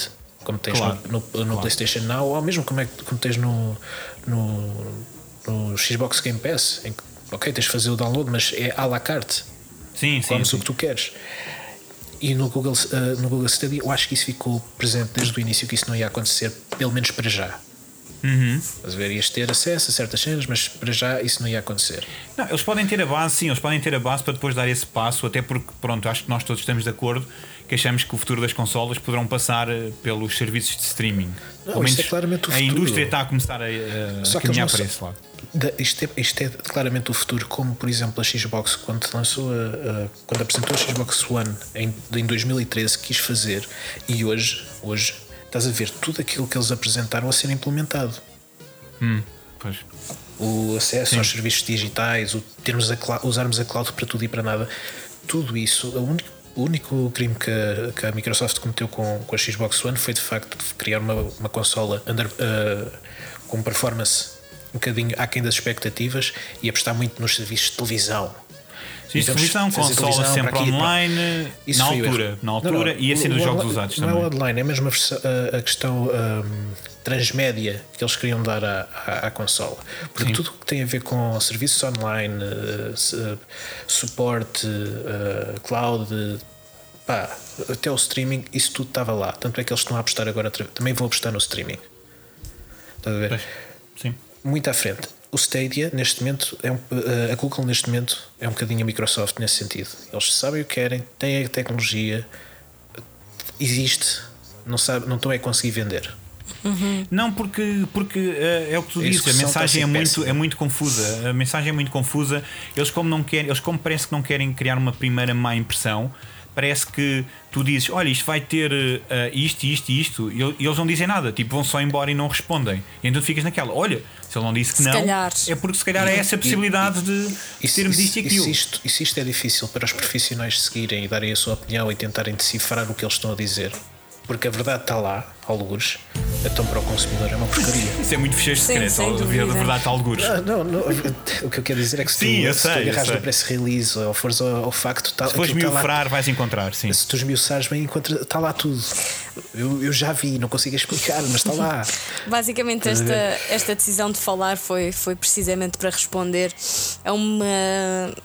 [SPEAKER 4] como tens
[SPEAKER 3] Claro,
[SPEAKER 4] no, no- no PlayStation Now, ou mesmo como, é, que- como tens no, no, no Xbox Game Pass, em que, ok, tens de fazer o download, mas é à la carte,
[SPEAKER 3] Sim, sim.
[SPEAKER 4] comes
[SPEAKER 3] sim.
[SPEAKER 4] o que tu queres. E no Google, ah, no Google Stadia, eu acho que isso ficou presente desde o início, que isso não ia acontecer, pelo menos para já.
[SPEAKER 3] Uhum.
[SPEAKER 4] Estás a ver? Ias ter acesso a certas cenas, mas para já isso não ia acontecer.
[SPEAKER 3] Não, eles podem ter a base, sim, eles podem ter a base para depois dar esse passo, até porque, pronto, acho que nós todos estamos de acordo que achamos que o futuro das consolas poderão passar eh, pelos serviços de streaming.
[SPEAKER 4] Não,
[SPEAKER 3] menos
[SPEAKER 4] é claramente o
[SPEAKER 3] a
[SPEAKER 4] futuro.
[SPEAKER 3] indústria está a começar a, a,
[SPEAKER 4] Só
[SPEAKER 3] a
[SPEAKER 4] eles
[SPEAKER 3] caminhar para esse lado.
[SPEAKER 4] Da- isto, é, isto é claramente o futuro, como por exemplo a Xbox, quando lançou a, a- quando apresentou a Xbox One em, em 2013, quis fazer, e hoje, hoje estás a ver tudo aquilo que eles apresentaram a ser implementado.
[SPEAKER 3] Pois.
[SPEAKER 4] O acesso aos serviços digitais, o termos a usarmos a cloud para tudo e para nada, tudo isso, o único, o único crime que a, que a Microsoft cometeu com, com a Xbox One foi de facto criar uma, uma consola under, uh, com performance um bocadinho aquém das expectativas e apostar muito nos serviços de televisão.
[SPEAKER 3] Sim, televisão,
[SPEAKER 4] fazer
[SPEAKER 3] consola sempre online,
[SPEAKER 4] Isso
[SPEAKER 3] na altura, na
[SPEAKER 4] Não,
[SPEAKER 3] altura
[SPEAKER 4] não,
[SPEAKER 3] e assim dos jogos usados
[SPEAKER 4] não
[SPEAKER 3] também.
[SPEAKER 4] é o online, é mesmo a, versão- a- questão ahm, transmédia que eles queriam dar à, à, à consola. Porque tudo o que tem a ver com serviços online, se- suporte, eh, cloud, pá, até o streaming, isso tudo estava lá. Tanto é que eles estão a apostar agora, também vão apostar no streaming. Estás a ver?
[SPEAKER 3] Pois, Sim.
[SPEAKER 4] muito à frente. O Stadia, neste momento, é um, eh, a Google, neste momento, é um bocadinho a Microsoft nesse sentido. Eles sabem o que querem, têm a tecnologia, existe, não, sabe, não estão a conseguir vender.
[SPEAKER 3] Não, porque, porque eh, é o que tu dizes, a mensagem é muito, é muito confusa. A mensagem é muito confusa. Eles como não querem, eles como parece que não querem criar uma primeira má impressão, parece que tu dizes, olha, isto vai ter eh, isto, isto e isto, e el- e eles não dizem nada, tipo, vão só embora e não respondem. E então tu ficas naquela, olha, se ele não disse que
[SPEAKER 2] Se
[SPEAKER 3] não,
[SPEAKER 2] calhar.
[SPEAKER 3] é porque se calhar é essa a possibilidade de
[SPEAKER 4] E se,
[SPEAKER 3] termos
[SPEAKER 4] e
[SPEAKER 3] isto e
[SPEAKER 4] e
[SPEAKER 3] aquilo.
[SPEAKER 4] se isto, e se isto é difícil para os profissionais seguirem e darem a sua opinião e tentarem decifrar o que eles estão a dizer, porque a verdade está lá, algures, então para o consumidor é uma porcaria.
[SPEAKER 3] Isso é muito fecheiro
[SPEAKER 2] Sim,
[SPEAKER 3] secreto,
[SPEAKER 2] sem
[SPEAKER 3] a
[SPEAKER 2] dúvida.
[SPEAKER 3] verdade está algures.
[SPEAKER 4] Ah, não, não, o que eu quero dizer é que se
[SPEAKER 3] Sim,
[SPEAKER 4] tu, se
[SPEAKER 3] sei,
[SPEAKER 4] tu agarras no press release ou fores ao, ao facto, tá,
[SPEAKER 3] Se fores
[SPEAKER 4] tá
[SPEAKER 3] vais encontrar, sim.
[SPEAKER 4] se tu esmiuçares bem, encontra- está lá tudo. Eu, eu já vi, não consigo explicar, mas está lá.
[SPEAKER 2] Basicamente, esta, esta decisão de falar foi, foi precisamente para responder a uma,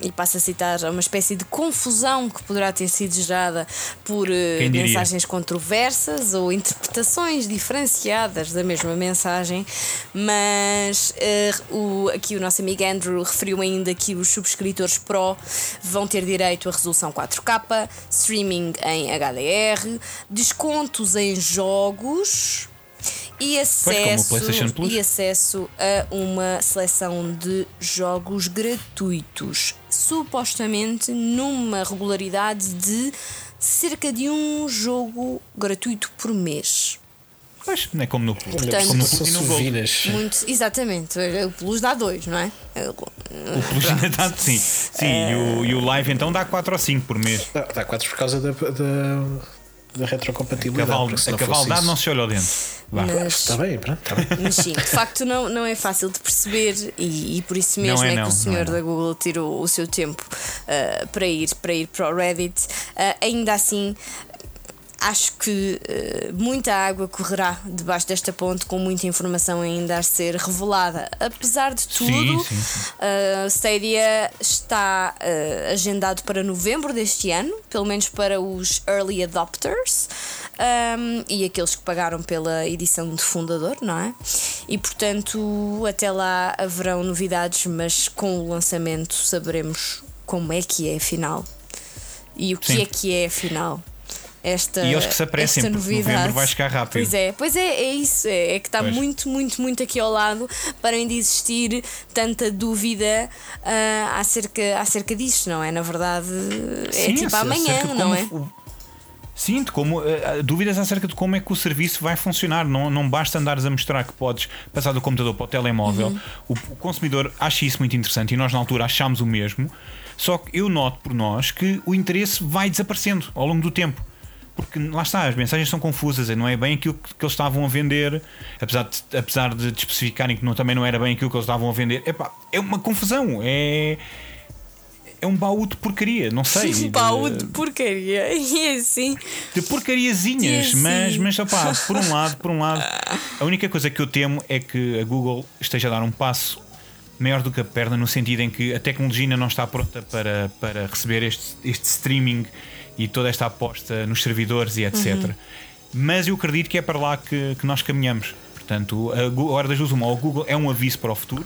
[SPEAKER 2] e passo a citar, a uma espécie de confusão que poderá ter sido gerada por eh, mensagens controversas ou interpretações diferenciadas da mesma mensagem, mas eh, o, aqui o nosso amigo Andrew referiu ainda que os subscritores Pro vão ter direito a resolução 4K, streaming em HDR, descontos em jogos e acesso, e acesso a uma seleção de jogos gratuitos, supostamente numa regularidade de cerca de um jogo gratuito por mês.
[SPEAKER 3] Pois, não é como no Plus.
[SPEAKER 2] Portanto,
[SPEAKER 3] como no e no Gold.
[SPEAKER 4] suvinas.
[SPEAKER 2] Muito, exatamente, o Plus dá dois, não é?
[SPEAKER 3] O Plus ainda dá, sim. Sim, e, o, e o Live então dá 4 ou 5 por mês.
[SPEAKER 4] Dá, dá 4 por causa da, da, da retrocompatibilidade.
[SPEAKER 3] Caval,
[SPEAKER 4] porque se
[SPEAKER 3] a
[SPEAKER 4] não
[SPEAKER 3] cavaldade se olha ao dentro. Vá.
[SPEAKER 2] Mas,
[SPEAKER 4] Está bem, pronto, está bem.
[SPEAKER 2] mas sim, de facto não, não é fácil de perceber e, e por isso mesmo
[SPEAKER 3] Não é
[SPEAKER 2] é,
[SPEAKER 3] não,
[SPEAKER 2] que o senhor
[SPEAKER 3] é não.
[SPEAKER 2] da Google tirou o seu tempo ah, para, ir, para ir para o Reddit. Ah, ainda assim, acho que uh, muita água correrá debaixo desta ponte, com muita informação ainda a ser revelada. Apesar de tudo,
[SPEAKER 3] Sim, sim, sim.
[SPEAKER 2] Uh, Stadia está uh, agendado para novembro deste ano, pelo menos para os early adopters um, e aqueles que pagaram pela edição de fundador, não é? E portanto, até lá haverão novidades, mas com o lançamento saberemos como é que é afinal e o que
[SPEAKER 3] Sim.
[SPEAKER 2] é que é afinal. Esta,
[SPEAKER 3] E eles que se apressem, porque
[SPEAKER 2] novidade.
[SPEAKER 3] novembro vai chegar rápido.
[SPEAKER 2] Pois é, pois é, é isso. É, é que está
[SPEAKER 3] Pois.
[SPEAKER 2] muito, muito, muito aqui ao lado para ainda existir tanta dúvida ah, acerca, acerca disto, não é? Na verdade, é
[SPEAKER 3] Sim,
[SPEAKER 2] tipo
[SPEAKER 3] acerca
[SPEAKER 2] amanhã, não é?
[SPEAKER 3] o- Sim, de como, eh, dúvidas acerca de como é que o serviço vai funcionar. Não, não basta andares a mostrar que podes passar do computador para o telemóvel.
[SPEAKER 2] Uhum.
[SPEAKER 3] O, o consumidor acha isso muito interessante e nós, na altura, achámos o mesmo. Só que eu noto por nós que o interesse vai desaparecendo ao longo do tempo. Porque lá está, as mensagens são confusas, não é bem aquilo que, que eles estavam a vender, apesar de, apesar de especificarem que não, também não era bem aquilo que eles estavam a vender. Epá, é uma confusão, é, é um baú de porcaria, não sei.
[SPEAKER 2] Um baú de porcaria. E assim.
[SPEAKER 3] de porcariazinhas,
[SPEAKER 2] Sim,
[SPEAKER 3] mas,
[SPEAKER 2] sim.
[SPEAKER 3] mas opá, por um lado, por um lado, a única coisa que eu temo é que a Google esteja a dar um passo maior do que a perna, no sentido em que a tecnologia ainda não está pronta para, para receber este, este streaming e toda esta aposta nos servidores e etc.
[SPEAKER 2] Uhum.
[SPEAKER 3] Mas eu acredito que é para lá que, que nós caminhamos. Portanto, a, hora das duas, uma, ou a Google é um aviso para o futuro,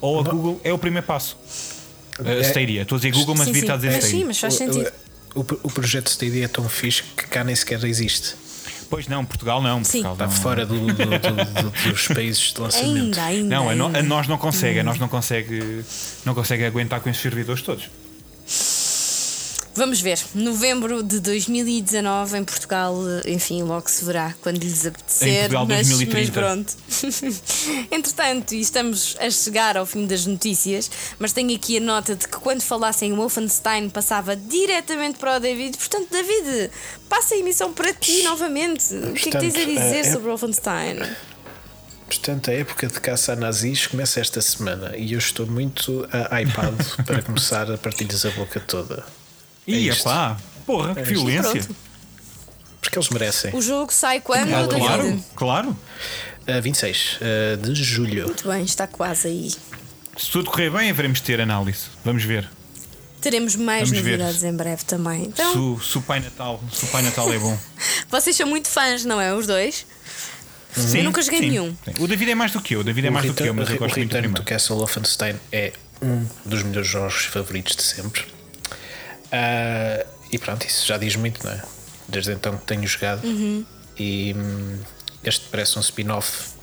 [SPEAKER 3] ou a Google é o primeiro passo. A
[SPEAKER 4] É-
[SPEAKER 3] Stadia, estou a dizer Google, mas devia estar a dizer
[SPEAKER 2] Mas sim,
[SPEAKER 3] Stadia.
[SPEAKER 2] mas faz
[SPEAKER 4] O-
[SPEAKER 2] sentido.
[SPEAKER 4] O, o, o projeto Stadia é tão fixe que cá nem sequer existe.
[SPEAKER 3] Pois não, Portugal não. Portugal
[SPEAKER 4] Está
[SPEAKER 3] não.
[SPEAKER 4] fora do- do- do- do- dos países de lançamento.
[SPEAKER 2] Ainda, ainda.
[SPEAKER 3] Não, a, no- a
[SPEAKER 2] ainda.
[SPEAKER 3] nós não consegue, a nós não consegue, não consegue aguentar com esses servidores todos.
[SPEAKER 2] Vamos ver. Novembro de 2019 em Portugal, enfim, logo se verá quando lhes apetecer.
[SPEAKER 3] Em Portugal,
[SPEAKER 2] mas,
[SPEAKER 3] 2030.
[SPEAKER 2] mas pronto. Entretanto, e estamos a chegar ao fim das notícias, mas tenho aqui a nota de que quando falassem em Wolfenstein passava diretamente para o David. Portanto, David, passa a emissão para ti novamente. O que é que tens a
[SPEAKER 4] Portanto,
[SPEAKER 2] dizer
[SPEAKER 4] é-
[SPEAKER 2] sobre Wolfenstein?
[SPEAKER 4] Portanto, a época de caça a nazis começa esta semana e eu estou muito ah, hypado para começar a partir-lhes a boca toda. É
[SPEAKER 3] Ih,
[SPEAKER 4] isto.
[SPEAKER 3] pá, porra, que violência.
[SPEAKER 2] Pronto.
[SPEAKER 4] Porque eles merecem.
[SPEAKER 2] O jogo sai quando,
[SPEAKER 3] Ah, claro, claro.
[SPEAKER 4] Ah, 26 ah, de julho.
[SPEAKER 2] Muito bem, está quase aí.
[SPEAKER 3] Se tudo correr bem, haveremos de ter análise. Vamos ver.
[SPEAKER 2] Teremos mais
[SPEAKER 3] Vamos ver.
[SPEAKER 2] novidades em breve também. Então,
[SPEAKER 3] Se, o- o Pai Natal, se o Pai Natal é bom.
[SPEAKER 2] vocês são muito fãs, não é? Os dois?
[SPEAKER 3] Sim,
[SPEAKER 2] nunca joguei
[SPEAKER 3] sim,
[SPEAKER 2] nenhum.
[SPEAKER 3] sim. O David é mais do que eu, o David é
[SPEAKER 4] O
[SPEAKER 3] mais do que eu,
[SPEAKER 4] Return-
[SPEAKER 3] mas eu
[SPEAKER 4] o
[SPEAKER 3] gosto muito do
[SPEAKER 4] Return
[SPEAKER 3] primeiro.
[SPEAKER 4] Castle Wolfenstein é um dos meus jogos favoritos de sempre. Ah, e pronto, isso já diz muito, não é? Desde então que tenho jogado.
[SPEAKER 2] Uhum.
[SPEAKER 4] E hum, este parece um spin-off.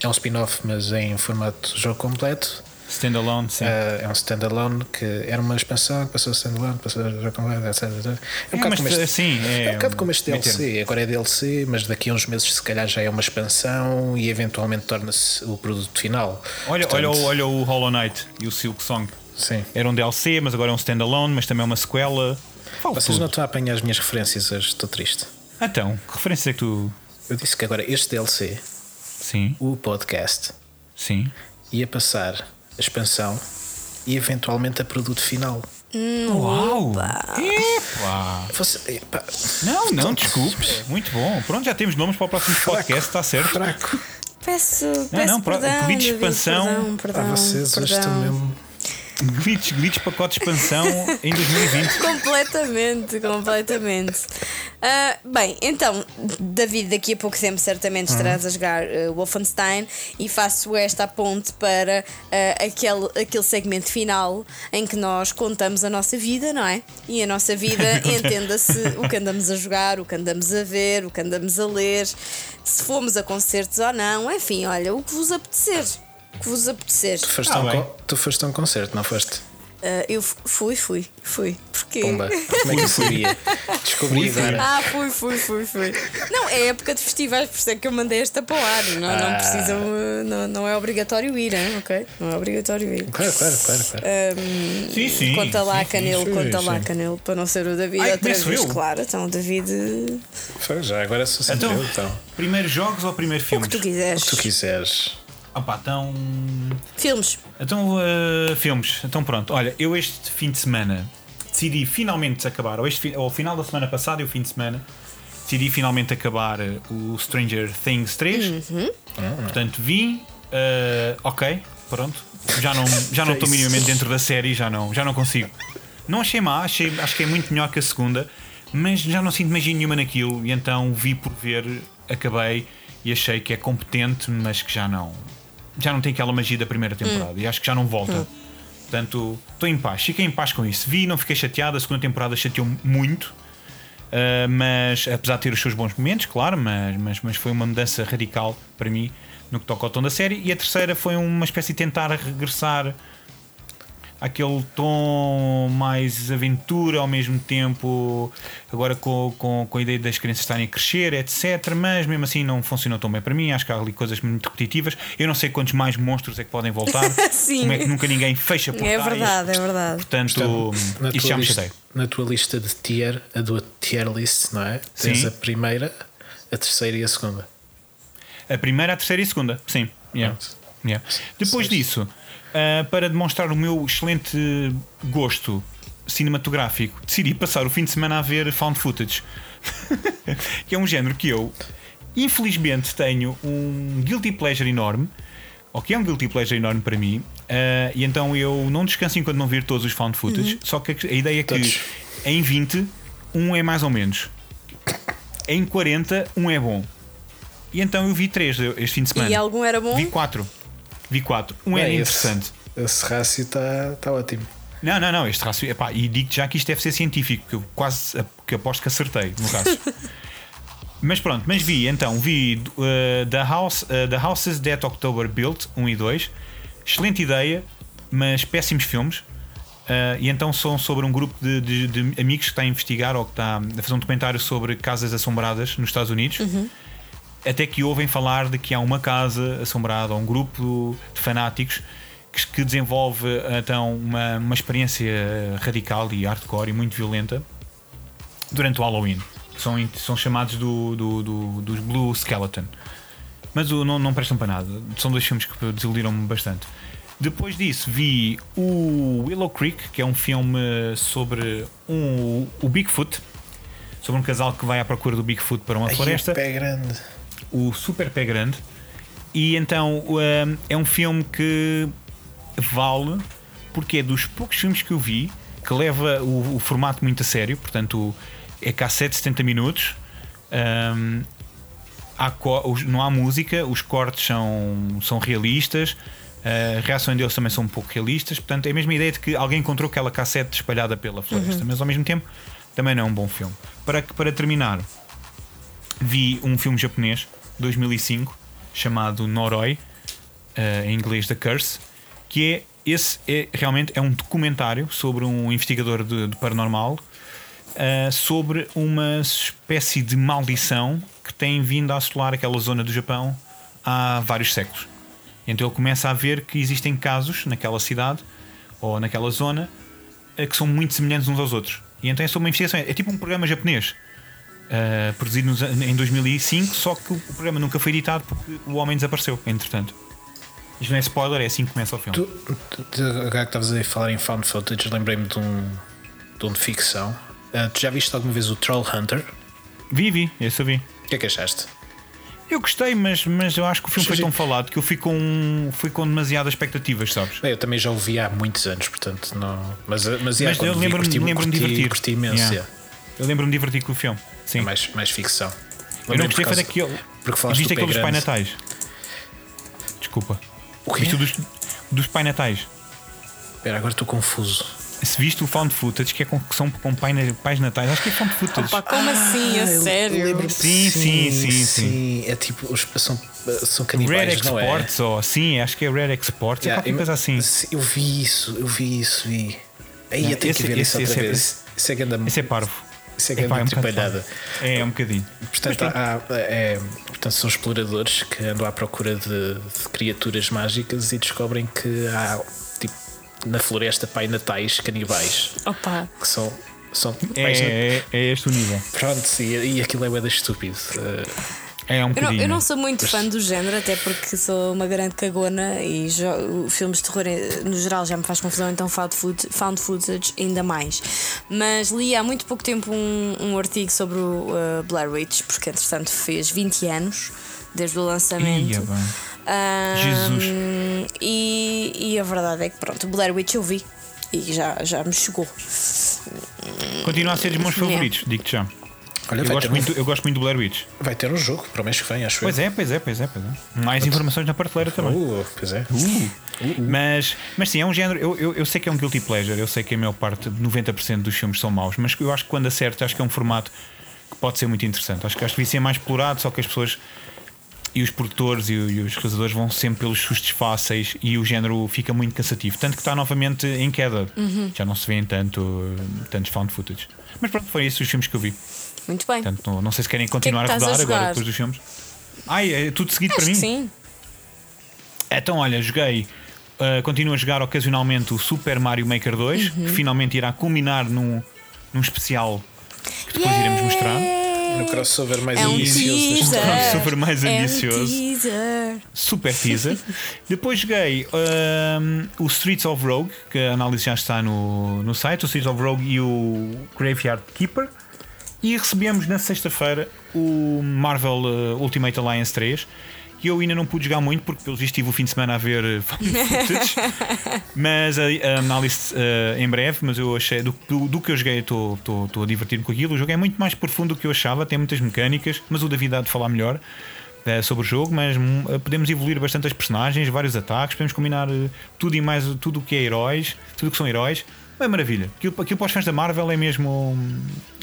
[SPEAKER 4] É um spin-off, mas em formato de jogo completo.
[SPEAKER 3] Standalone, sim.
[SPEAKER 4] Ah, é um standalone que era uma expansão, que passou a standalone, passou a jogo completo, etc. etc. É um
[SPEAKER 3] É,
[SPEAKER 4] bocado como este,
[SPEAKER 3] assim, é
[SPEAKER 4] é um bocado como este DLC. Agora é DLC, mas daqui a uns meses se calhar já é uma expansão e eventualmente torna-se o produto final.
[SPEAKER 3] olha,
[SPEAKER 4] Portanto,
[SPEAKER 3] olha, olha o Hollow Knight e o Silk Song.
[SPEAKER 4] Sim.
[SPEAKER 3] Era um DLC, mas agora é um standalone, mas também é uma sequela. Fala
[SPEAKER 4] Vocês
[SPEAKER 3] tudo.
[SPEAKER 4] não estão a apanhar as minhas referências hoje, estou triste.
[SPEAKER 3] Então, que referência é que tu.
[SPEAKER 4] Eu disse que agora este DLC,
[SPEAKER 3] Sim,
[SPEAKER 4] o podcast,
[SPEAKER 3] sim.
[SPEAKER 4] ia passar a expansão e eventualmente a produto final.
[SPEAKER 3] Uau! Epá!
[SPEAKER 4] Você, epá,
[SPEAKER 3] Não, não, desculpes. Muito bom. Pronto, já temos nomes para o próximo podcast, está certo?
[SPEAKER 4] fraco.
[SPEAKER 2] Peço, peço
[SPEAKER 3] não, pro-
[SPEAKER 2] perdão,
[SPEAKER 3] pedido de
[SPEAKER 2] David,
[SPEAKER 3] expansão.
[SPEAKER 2] Perdão,
[SPEAKER 4] Ah,
[SPEAKER 2] perdão,
[SPEAKER 4] vocês hoje
[SPEAKER 2] perdão.
[SPEAKER 4] estão mesmo.
[SPEAKER 3] Glitch, glitch, pacote de expansão em 2020.
[SPEAKER 2] Completamente, completamente. Ah, bem, então, David, daqui a pouco tempo certamente estarás a jogar ah, Wolfenstein e faço esta ponte para ah, aquele, aquele segmento final em que nós contamos a nossa vida, não é? E a nossa vida, entenda-se o que andamos a jogar, o que andamos a ver, o que andamos a ler, se fomos a concertos ou não, enfim, olha, o que vos apetecer. O que vos apetecer.
[SPEAKER 4] Tu foste,
[SPEAKER 3] Ah,
[SPEAKER 4] a um tu foste a um concerto, não foste?
[SPEAKER 2] Ah, eu fui, fui, fui. Porquê?
[SPEAKER 4] Pumba. Como é que eu sabia? Descobri agora.
[SPEAKER 2] Ah, fui, fui, fui, fui. Não, é época de festivais, por isso é que eu mandei esta para o ar. Não, não
[SPEAKER 4] Ah.
[SPEAKER 2] precisam, uh, não, não é obrigatório ir, hein? ok? Não é obrigatório ir.
[SPEAKER 4] Claro, claro, claro. claro.
[SPEAKER 2] Ahm,
[SPEAKER 3] Sim, sim.
[SPEAKER 2] conta lá,
[SPEAKER 3] sim.
[SPEAKER 2] Canelo,
[SPEAKER 4] sim,
[SPEAKER 2] conta lá,
[SPEAKER 4] sim.
[SPEAKER 2] Canelo, para não ser o David
[SPEAKER 3] Ai,
[SPEAKER 2] outra vez.
[SPEAKER 3] eu?
[SPEAKER 2] Claro, então o David.
[SPEAKER 4] Foi, Já agora sou sempre
[SPEAKER 3] Então,
[SPEAKER 4] eu, então.
[SPEAKER 3] primeiro jogos ou primeiro
[SPEAKER 2] O
[SPEAKER 3] filmes?
[SPEAKER 2] que tu quiseres.
[SPEAKER 4] Se tu quiseres.
[SPEAKER 3] Pá, então.
[SPEAKER 2] Filmes.
[SPEAKER 3] Então, uh, filmes. Então, pronto. Olha, eu este fim de semana decidi finalmente acabar, ou, este, ou final da semana passada e o fim de semana, decidi finalmente acabar eh, o Stranger Things 3.
[SPEAKER 2] Uhum.
[SPEAKER 3] Portanto, vi, eh, ok, pronto. Já não já não estou minimamente dentro da série, já não, já não consigo. Não achei má, achei, acho que é muito melhor que a segunda, mas já não sinto magia nenhuma naquilo e então vi por ver, acabei e achei que é competente, mas que já não já não tem aquela magia da primeira temporada e acho que já não volta. Portanto, estou em paz, fiquei em paz com isso. Vi, não fiquei chateado, a segunda temporada chateou-me muito. Uh, mas apesar de ter os seus bons momentos, claro, mas, mas, mas foi uma mudança radical para mim no que toca ao tom da série. E a terceira foi uma espécie de tentar regressar àquele tom mais aventura ao mesmo tempo, agora com, com, com a ideia das crianças estarem a crescer, etc. Mas mesmo assim não funcionou tão bem para mim. Acho que há ali coisas muito repetitivas. Eu não sei quantos mais monstros é que podem voltar.
[SPEAKER 2] Sim.
[SPEAKER 3] Como é que nunca ninguém fecha portais.
[SPEAKER 2] É verdade, é verdade.
[SPEAKER 3] Portanto,
[SPEAKER 4] Na
[SPEAKER 3] isso
[SPEAKER 4] tua,
[SPEAKER 3] já me
[SPEAKER 4] lista,
[SPEAKER 3] chateia.
[SPEAKER 4] na tua lista de tier, a tua tier list, não é? Tens
[SPEAKER 3] Sim.
[SPEAKER 4] a primeira, a terceira e a segunda.
[SPEAKER 3] A primeira, a terceira e a segunda, sim. Yeah. Yeah. Depois disso, ah, para demonstrar o meu excelente gosto cinematográfico, decidi passar o fim de semana a ver found footage, que é um género que eu, infelizmente, tenho um guilty pleasure enorme. ou que é um guilty pleasure enorme para mim, ah, e então eu não descanso enquanto não vir todos os found footage. Só que a ideia é que
[SPEAKER 4] Todos.
[SPEAKER 3] em 20, um é mais ou menos, em 40, um é bom. E então eu vi três este fim de semana.
[SPEAKER 2] E algum era bom?
[SPEAKER 3] Vi quatro. Vi quatro. Um era
[SPEAKER 4] Bem,
[SPEAKER 3] interessante.
[SPEAKER 4] Esse, esse rácio está tá ótimo.
[SPEAKER 3] Não, não, não. Este rácio. Epá, e digo já que isto deve ser científico, que eu quase que aposto que acertei no caso. mas pronto, mas vi então, vi uh, The, House, uh, The Houses That October Built 1 e 2. Excelente ideia, mas péssimos filmes. Uh, e então são sobre um grupo de, de- de amigos que está a investigar ou que está a fazer um documentário sobre casas assombradas nos Estados Unidos. Até que ouvem falar de que há uma casa assombrada, ou um grupo de fanáticos que, que desenvolve então uma, uma experiência radical e hardcore e muito violenta durante o Halloween. São, são chamados do, do- do- dos Blue Skeleton. Mas o- não, não prestam para nada. São dois filmes que desiludiram-me bastante. Depois disso, vi o Willow Creek, que é um filme sobre um, o Bigfoot. Sobre um casal que vai à procura do Bigfoot para uma
[SPEAKER 4] Ai,
[SPEAKER 3] floresta
[SPEAKER 4] o pé grande.
[SPEAKER 3] O Super Pé Grande. E então um, é um filme que vale porque é dos poucos filmes que eu vi que leva o, o formato muito a sério. Portanto, é cassete 70 minutos. Um, há não há música, os cortes são, são realistas. A reação deles também são um pouco realistas. Portanto, é a mesma ideia de que alguém encontrou aquela cassete espalhada pela floresta, mas ao mesmo tempo também não é um bom filme. Para, para terminar, vi um filme japonês 2005 chamado Noroi eh, em inglês The Curse que é esse é realmente é um documentário sobre um investigador de, de paranormal eh, sobre uma espécie de maldição que tem vindo a assolar aquela zona do Japão há vários séculos. Então ele começa a ver que existem casos naquela cidade ou naquela zona eh, que são muito semelhantes uns aos outros. E então é sobre uma investigação. É tipo um programa japonês Uh, produzido nos em 2005, só que o programa nunca foi editado porque o homem desapareceu, entretanto. Isto não é spoiler, é assim que começa o filme.
[SPEAKER 4] Tu, tu, tu- agora que estavas a falar em found footage, lembrei-me de um, de um de ficção. Ah, tu já viste alguma vez o Troll Hunter?
[SPEAKER 3] Vi, vi, esse eu vi.
[SPEAKER 4] O que é que achaste?
[SPEAKER 3] Eu gostei, mas, mas eu acho que o filme foi tão falado que eu fui com, fui com demasiadas expectativas, sabes?
[SPEAKER 4] Eu também já o vi há muitos anos, portanto, não. Mas, mas,
[SPEAKER 3] Mas
[SPEAKER 4] yeah,
[SPEAKER 3] eu lembro-me lembro de divertir.
[SPEAKER 4] curti imenso,
[SPEAKER 3] Yeah.
[SPEAKER 4] yeah.
[SPEAKER 3] Eu lembro-me de divertir com o filme. Sim.
[SPEAKER 4] É mais, mais ficção.
[SPEAKER 3] eu não gostei foi
[SPEAKER 4] causa-
[SPEAKER 3] daquele.
[SPEAKER 4] Porque falaste
[SPEAKER 3] Viste
[SPEAKER 4] do pé
[SPEAKER 3] aquele dos Pai. Natais? Desculpa.
[SPEAKER 4] O quê?
[SPEAKER 3] Viste o dos, dos Pai Natais?
[SPEAKER 4] Espera, agora estou confuso.
[SPEAKER 3] Se viste o Found Footage, que, é com, que são com pai, pais natais, acho que é Found Footage.
[SPEAKER 2] Pá, como assim? A
[SPEAKER 4] Ah, eu
[SPEAKER 2] sério?
[SPEAKER 3] Sim, sim, sim, sim.
[SPEAKER 4] É tipo, os, são, são
[SPEAKER 3] Red
[SPEAKER 4] canibais, não é?
[SPEAKER 3] Exports, ou sim, acho que é Red Exports, é
[SPEAKER 4] Yeah,
[SPEAKER 3] qualquer
[SPEAKER 4] eu-
[SPEAKER 3] coisa assim.
[SPEAKER 4] Eu vi isso, eu vi isso, vi. Aí
[SPEAKER 3] esse-
[SPEAKER 4] que ver isso
[SPEAKER 3] esse-
[SPEAKER 4] outra
[SPEAKER 3] esse é-
[SPEAKER 4] vez. Isso é
[SPEAKER 3] Esse é parvo.
[SPEAKER 4] Isso é
[SPEAKER 3] Epá,
[SPEAKER 4] grande
[SPEAKER 3] é um bocado
[SPEAKER 4] tripalhada.
[SPEAKER 3] É, é um bocadinho.
[SPEAKER 4] Portanto, há- é, portanto, são exploradores que andam à procura de, de criaturas mágicas e descobrem que há tipo, na floresta pai natais canibais
[SPEAKER 2] Opa,
[SPEAKER 4] que são. são
[SPEAKER 3] É,
[SPEAKER 4] pais na-
[SPEAKER 3] é, é este o nível.
[SPEAKER 4] Pronto, e, e aquilo é da estúpido. Uh,
[SPEAKER 3] É um
[SPEAKER 2] Eu não, eu não sou muito fã do género, até porque sou uma grande cagona e filmes de terror eh, no geral já me faz confusão, então found, foot, found footage ainda mais. Mas li há muito pouco tempo um, um artigo sobre o uh, Blair Witch, porque entretanto fez 20 anos desde o lançamento.
[SPEAKER 3] Ia.
[SPEAKER 2] Ahm,
[SPEAKER 3] Jesus.
[SPEAKER 2] E, e a verdade é que pronto, Blair Witch eu vi e já, já me chegou.
[SPEAKER 3] Continua a ser os meus favoritos, digo-te já.
[SPEAKER 4] Olha,
[SPEAKER 3] Eu gosto,
[SPEAKER 4] ter,
[SPEAKER 3] muito,
[SPEAKER 4] um,
[SPEAKER 3] eu gosto muito do Blair Witch.
[SPEAKER 4] vai ter um jogo para o mês que vem, acho
[SPEAKER 3] Pois
[SPEAKER 4] eu.
[SPEAKER 3] é, pois é, pois é, pois é. Mais informações na prateleira também.
[SPEAKER 4] Uh, pois é.
[SPEAKER 3] Mas, mas sim, é um género. Eu, eu, eu sei que é um guilty pleasure, eu sei que a maior parte, 90% dos filmes são maus, mas eu acho que quando acerta, acho que é um formato que pode ser muito interessante. Acho que acho que devia ser mais explorado, só que as pessoas e os produtores e, e os realizadores vão sempre pelos sustos fáceis e o género fica muito cansativo. Tanto que está novamente em queda. Já não se vê em tanto, tantos found footage. Mas pronto, foi esses os filmes que eu vi.
[SPEAKER 2] Muito bem.
[SPEAKER 3] Portanto, não, não sei se querem continuar
[SPEAKER 2] que
[SPEAKER 3] a
[SPEAKER 2] estás a
[SPEAKER 3] rodar agora
[SPEAKER 2] jogar?
[SPEAKER 3] depois dos filmes. Ai, é tudo seguido
[SPEAKER 2] Acho
[SPEAKER 3] para mim?
[SPEAKER 2] que sim.
[SPEAKER 3] Então, olha, joguei. uh, continuo a jogar ocasionalmente o Super Mario Maker 2,
[SPEAKER 2] Uhum.
[SPEAKER 3] que finalmente irá culminar num, num especial que depois iremos mostrar.
[SPEAKER 4] No crossover mais
[SPEAKER 2] É um
[SPEAKER 4] ambicioso
[SPEAKER 3] ano. Super mais
[SPEAKER 2] É um
[SPEAKER 3] ambicioso.
[SPEAKER 2] teaser.
[SPEAKER 3] Super teaser. Depois joguei um, o Streets of Rogue, que a análise já está no, no site, o Streets of Rogue e o Graveyard Keeper. E recebemos na sexta-feira o Marvel uh, Ultimate Alliance 3. Que eu ainda não pude jogar muito porque, pelo visto, tive o fim de semana a ver uh, footage. mas a, a análise uh, em breve. Mas eu achei, do, do, do que eu joguei, estou a divertir-me com aquilo. O jogo é muito mais profundo do que eu achava, tem muitas mecânicas. Mas o David há de falar melhor eh, sobre o jogo, mas eh, podemos evoluir bastante as personagens, vários ataques, podemos combinar eh, tudo e mais tudo o que é heróis, tudo o que são heróis. É maravilha. Aquilo, aquilo para os fãs da Marvel é mesmo,